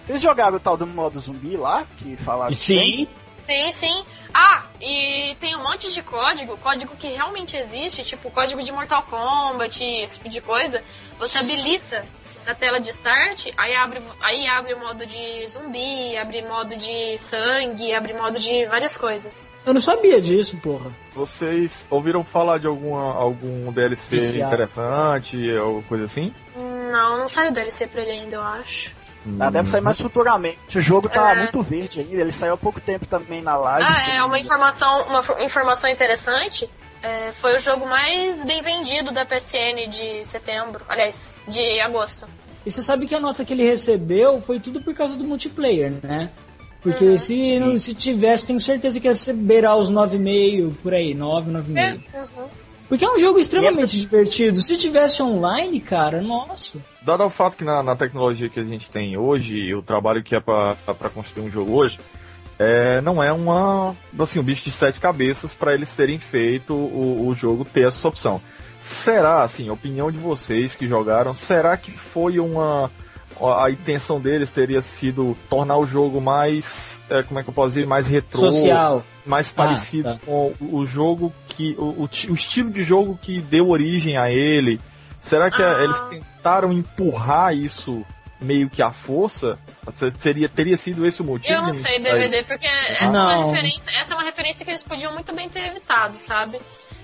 Vocês jogaram o tal do modo zumbi lá? Que falaram que tem? Sim, sim. Ah, e tem um monte de código, código que realmente existe, tipo código de Mortal Kombat, esse tipo de coisa. Você habilita na tela de start, aí abre, aí abre o modo de zumbi, abre modo de sangue, abre modo de várias coisas. Eu não sabia disso, porra. Vocês ouviram falar de alguma, algum DLC Viciado. interessante ou coisa assim? Não, não saiu DLC pra ele ainda, eu acho. Ah, deve sair mais futuramente. O jogo tá É. muito verde ainda, ele saiu há pouco tempo também na live. Ah, é uma informação, uma fo- informação interessante. é, foi o jogo mais bem vendido da PSN de setembro, aliás, de agosto. E você sabe que a nota que ele recebeu foi tudo por causa do multiplayer, né? Porque Uhum. se, não, se tivesse, tenho certeza que ia ser beirar os 9,5 por aí, 9, 9,5. Uhum. Porque é um jogo extremamente divertido. Se tivesse online, cara, nossa. Dado ao fato que na, na tecnologia que a gente tem hoje, o trabalho que é pra pra construir um jogo hoje, é, não é uma, assim, um bicho de sete cabeças para eles terem feito o, o jogo ter essa opção. Será, assim, a opinião de vocês que jogaram, será que foi uma. A intenção deles teria sido tornar o jogo mais. é, como é que eu posso dizer? Mais retrô. Social. mais parecido tá. com o, jogo que. O, o o estilo de jogo que deu origem a ele. Será que Ah. eles tentaram empurrar isso meio que à força? Se- Seria, teria sido esse o motivo? Eu não sei, DVD, porque essa é, Não. uma referência, essa é uma referência que eles podiam muito bem ter evitado, sabe?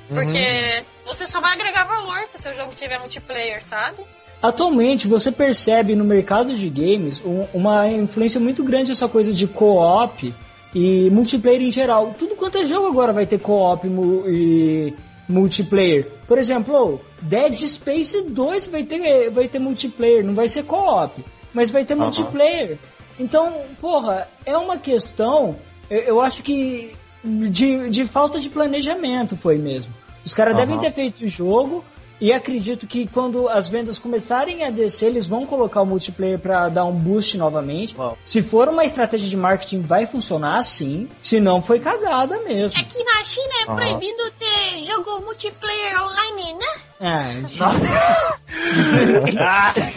Porque você só vai agregar valor se seu jogo tiver multiplayer, sabe? Atualmente você percebe no mercado de games um- uma influência muito grande essa coisa de co-op e multiplayer em geral. Tudo quanto é jogo agora vai ter co-op e multiplayer. Por exemplo, oh, Dead Space 2 vai ter, vai ter multiplayer, não vai ser co-op, mas vai ter multiplayer. Então, porra, é uma questão, eu, eu acho que de, de falta de planejamento foi mesmo. Os caras devem ter feito o jogo e acredito que quando as vendas começarem a descer, eles vão colocar o multiplayer pra dar um boost novamente. Uau. Se for uma estratégia de marketing, vai funcionar sim. Se não, foi cagada mesmo. É que na China é Aham. proibido ter jogo multiplayer online, né? Ai,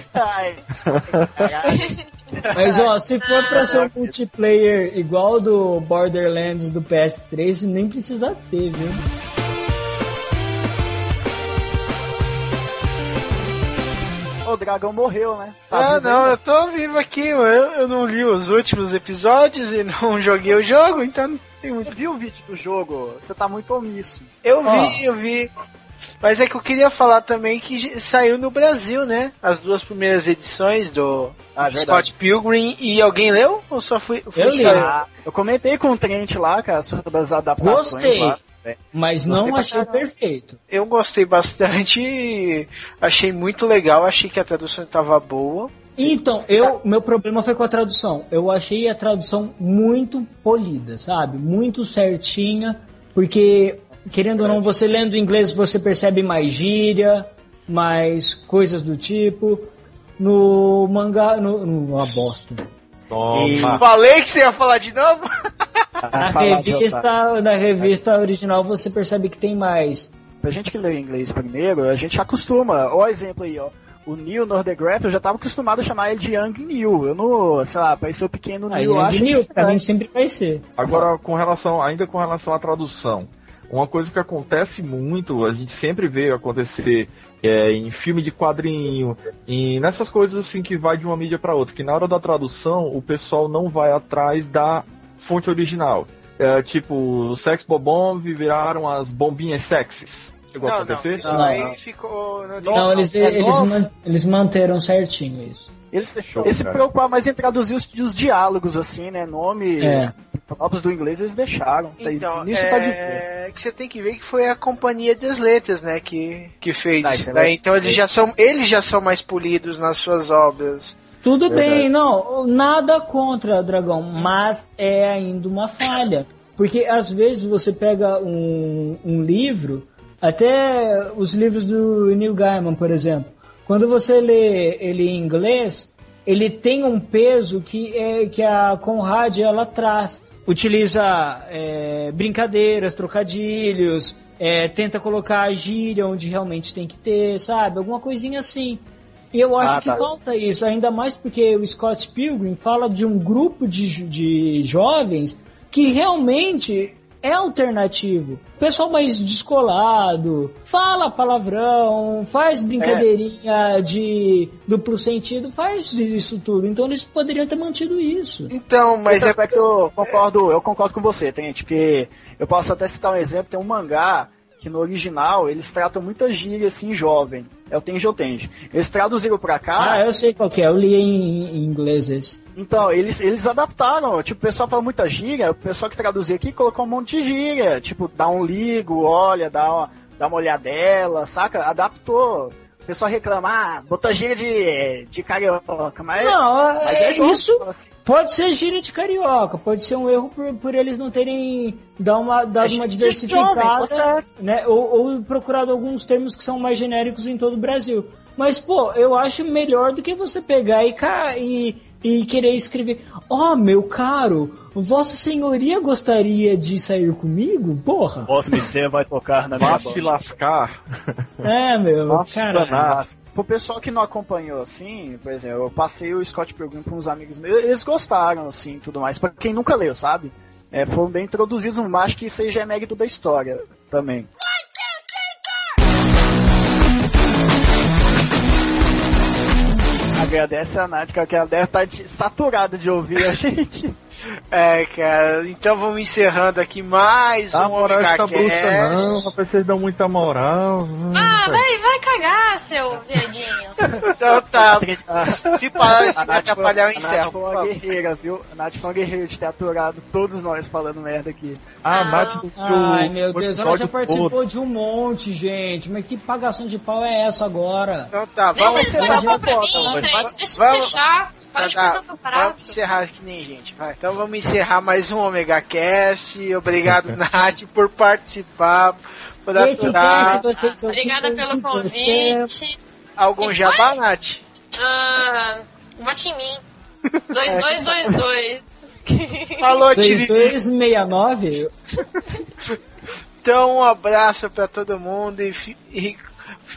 caralho. mas ó, se for pra ser um multiplayer igual do Borderlands do PS3, nem precisa ter, viu? O dragão morreu, né? Ah, vivo não, eu tô vivo aqui, eu, eu não li os últimos episódios e não joguei o jogo, então não tem muito. Você viu o vídeo do jogo? Você tá muito omisso. Eu vi, Ó. eu vi. Mas é que eu queria falar também que saiu no Brasil, né? As duas primeiras edições do Ah. Scott Pilgrim e alguém leu? Ou só fui, fui Eu li. Ah, eu comentei com o Trent lá, cara, sobre as adaptações Gostei. lá. Mas Gostei não achei caramba. perfeito. Eu gostei bastante, achei muito legal, achei que a tradução estava boa. Então, eu, meu problema foi com a tradução. Eu achei a tradução muito polida, sabe? Muito certinha, porque querendo ou não, você lendo inglês você percebe mais gíria, mais coisas do tipo. No mangá, no, no uma bosta. Toma. Falei que você ia falar de novo? Na revista, na revista original você percebe que tem mais. Pra gente que lê inglês primeiro, a gente acostuma. Ó, exemplo aí, ó. O Neil Nordegraph, eu já tava acostumado a chamar ele de Young Neil. Eu não, sei lá, parecia o pequeno Aí Neil, eu acho New, que pra mim sempre vai ser. Agora, com relação, ainda com relação à tradução, uma coisa que acontece muito, a gente sempre vê acontecer é, em filme de quadrinho, e nessas coisas assim que vai de uma mídia para outra, que na hora da tradução o pessoal não vai atrás da fonte original. É, tipo, sex bobomb viraram as bombinhas sexys. Chegou a acontecer? Isso Não, aí não. ficou. Não, original. eles, é eles, man- eles manteram certinho isso. Ele se, Show, ele se cara. preocupava mais em traduzir os, os diálogos, assim, né? Nomes É. próprios do inglês eles deixaram. Tá- Então, Nisso tá de é que você tem que ver que foi a companhia das letras, né, que, que fez isso. é né? Então eles já são eles já são mais polidos nas suas obras. Tudo Verdade. bem, não, nada contra Dragão, mas é ainda uma falha. Porque às vezes você pega um, um livro, até os livros do Neil Gaiman, por exemplo, quando você lê ele em inglês, ele tem um peso que, é, que a Conrad ela traz. Utiliza é, brincadeiras, trocadilhos, é, tenta colocar a gíria onde realmente tem que ter, sabe? Alguma coisinha assim. E eu acho Ah, que tá. falta isso, ainda mais porque o Scott Pilgrim fala de um grupo de, de jovens que realmente é alternativo. Pessoal mais descolado, fala palavrão, faz brincadeirinha de duplo sentido, faz isso tudo. Então eles poderiam ter mantido isso. Então, mas Nesse é aspecto eu concordo, eu concordo com você, Tenente, porque eu posso até citar um exemplo, tem um mangá que no original eles tratam muita gíria assim jovem. É o Tenji Tenji. Eles traduziram pra cá, Ah, eu sei qual que é, eu li em, em inglês esse. então eles, eles adaptaram. Tipo, o pessoal fala muita gíria, o pessoal que traduzia aqui colocou um monte de gíria. Tipo, dá um ligo, olha, dá uma, dá uma olhadela, saca? Adaptou. O pessoal reclama, ah, botou gíria de, de carioca, mas, Não, mas é, igual, isso assim. pode ser gíria de carioca, pode ser um erro por, por eles não terem dado uma, dado É uma jovem, tá diversificada, certo. né? Ou, ou procurado alguns termos que são mais genéricos em todo o Brasil. Mas, pô, eu acho melhor do que você pegar e, e, e querer escrever, ó, meu caro, Vossa Senhoria gostaria de sair comigo? Porra! Vossa Missê vai tocar na minha Vá se lascar. É, meu, Nossa, cara. pro pessoal que não acompanhou assim, por exemplo, eu passei o Scott Pilgrim pra uns amigos meus, eles gostaram, assim, tudo mais. Pra quem nunca leu, sabe? É, foram bem introduzidos, mas acho que isso aí já é mérito da história também. Agradece a Nath, que ela deve estar de- saturada de ouvir a gente. É, cara, então vamos encerrando aqui mais Dá um moral essa Omega bruxa não, rapaz, vocês dão muita moral. Hum, Ah, cara. vai, vai cagar, seu viadinho. Então tá, se parar de atrapalhar, eu a Nath encerro. foi uma guerreira, viu? A Nath foi uma guerreira de ter aturado todos nós falando merda aqui. Ah, Nath do Ai, do- meu do Deus, ela já participou todo. de um monte, gente. Mas que pagação de pau é essa agora? Então tá, Deixa vamos eles encerrar. pagar pau pra foto, mim, mas vamos- Deixa de vamos- ser chato. Para de Tá, prato. vamos encerrar que nem gente, vai. Então vamos encerrar mais um Omega Cast. Obrigado, Nath, por participar, por Esse aturar. cast Obrigada pelo de convite. Algum jabá, Nath? Ah, vote em mim. 2222. Falou, Tiririca. 2269? Então, um abraço pra todo mundo e, e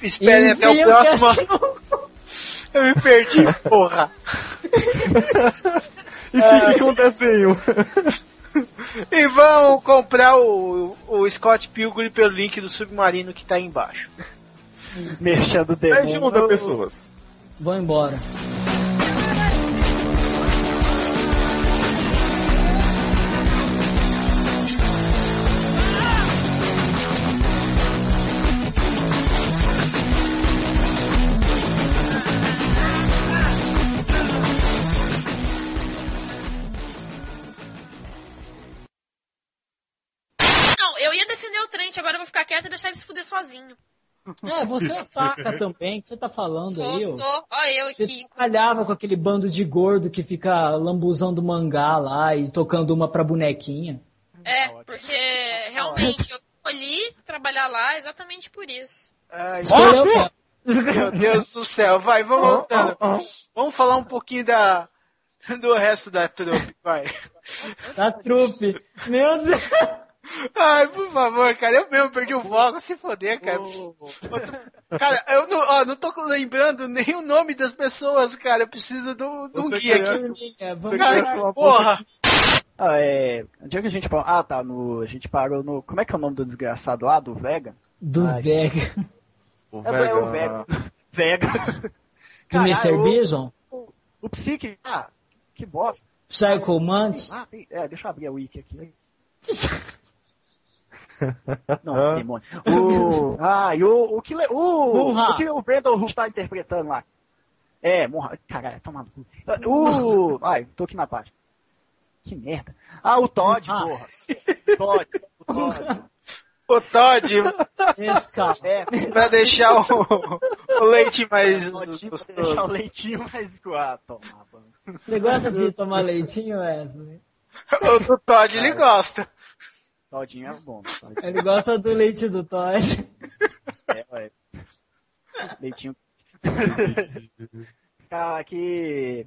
esperem até o próximo. cast- Eu me perdi, porra. E fique com o desenho. E vão comprar o, o Scott Pilgrim pelo link do Submarino que tá aí embaixo. Mexendo o demônio. muda pessoas. Vou embora. Deixar ele se fuder sozinho. É, você é saca também, que você tá falando Sou, aí, ó. sou. Ó, eu Você aqui. trabalhava com aquele bando de gordo que fica lambuzando mangá lá e tocando uma pra bonequinha. É, porque realmente eu escolhi trabalhar lá exatamente por isso. Ai, Escolheu meu Deus do céu, vai, vamos voltando. Vamos falar um pouquinho da, do resto da trupe, vai. Da trupe. Meu Deus. Ai, por favor, cara, eu mesmo perdi o foco, se foder, cara. Cara, eu não, ó, não tô lembrando nem o nome das pessoas, cara, eu preciso do, do Você guia aqui. conhece- É, vamos lá. uma Porra, Ah, é. Onde é que a gente parou? Ah, tá. No, a gente parou no. Como é que é o nome do desgraçado lá? Do Vega? Do Ai. Vega. O É, do- é o Vega. Vega. Do Mr. Caralho, o- Bison. O Psique. Ah, que bosta. Psycho Mantis. Ah, tem- é, deixa eu abrir a wiki aqui. Não, Ah. demônio. O, ah, e o, o que le- o, o que o Brandon Rush tá interpretando lá. É, morra. Caralho, toma no cu. O. Ai, tô aqui na página. Que merda. Ah, o Todd, Ah. porra. Todd. O Todd. O Todd, Esse cara. É, pra deixar o, o leite mais Todinho pra deixar o gostoso. leitinho mais ah, tomar. Você gosta de tomar leitinho, Wesley? O do Todd ele gosta. Todinho é bom. Todinho Ele gosta do leite do Todd. é, ué. Leitinho. Cara, que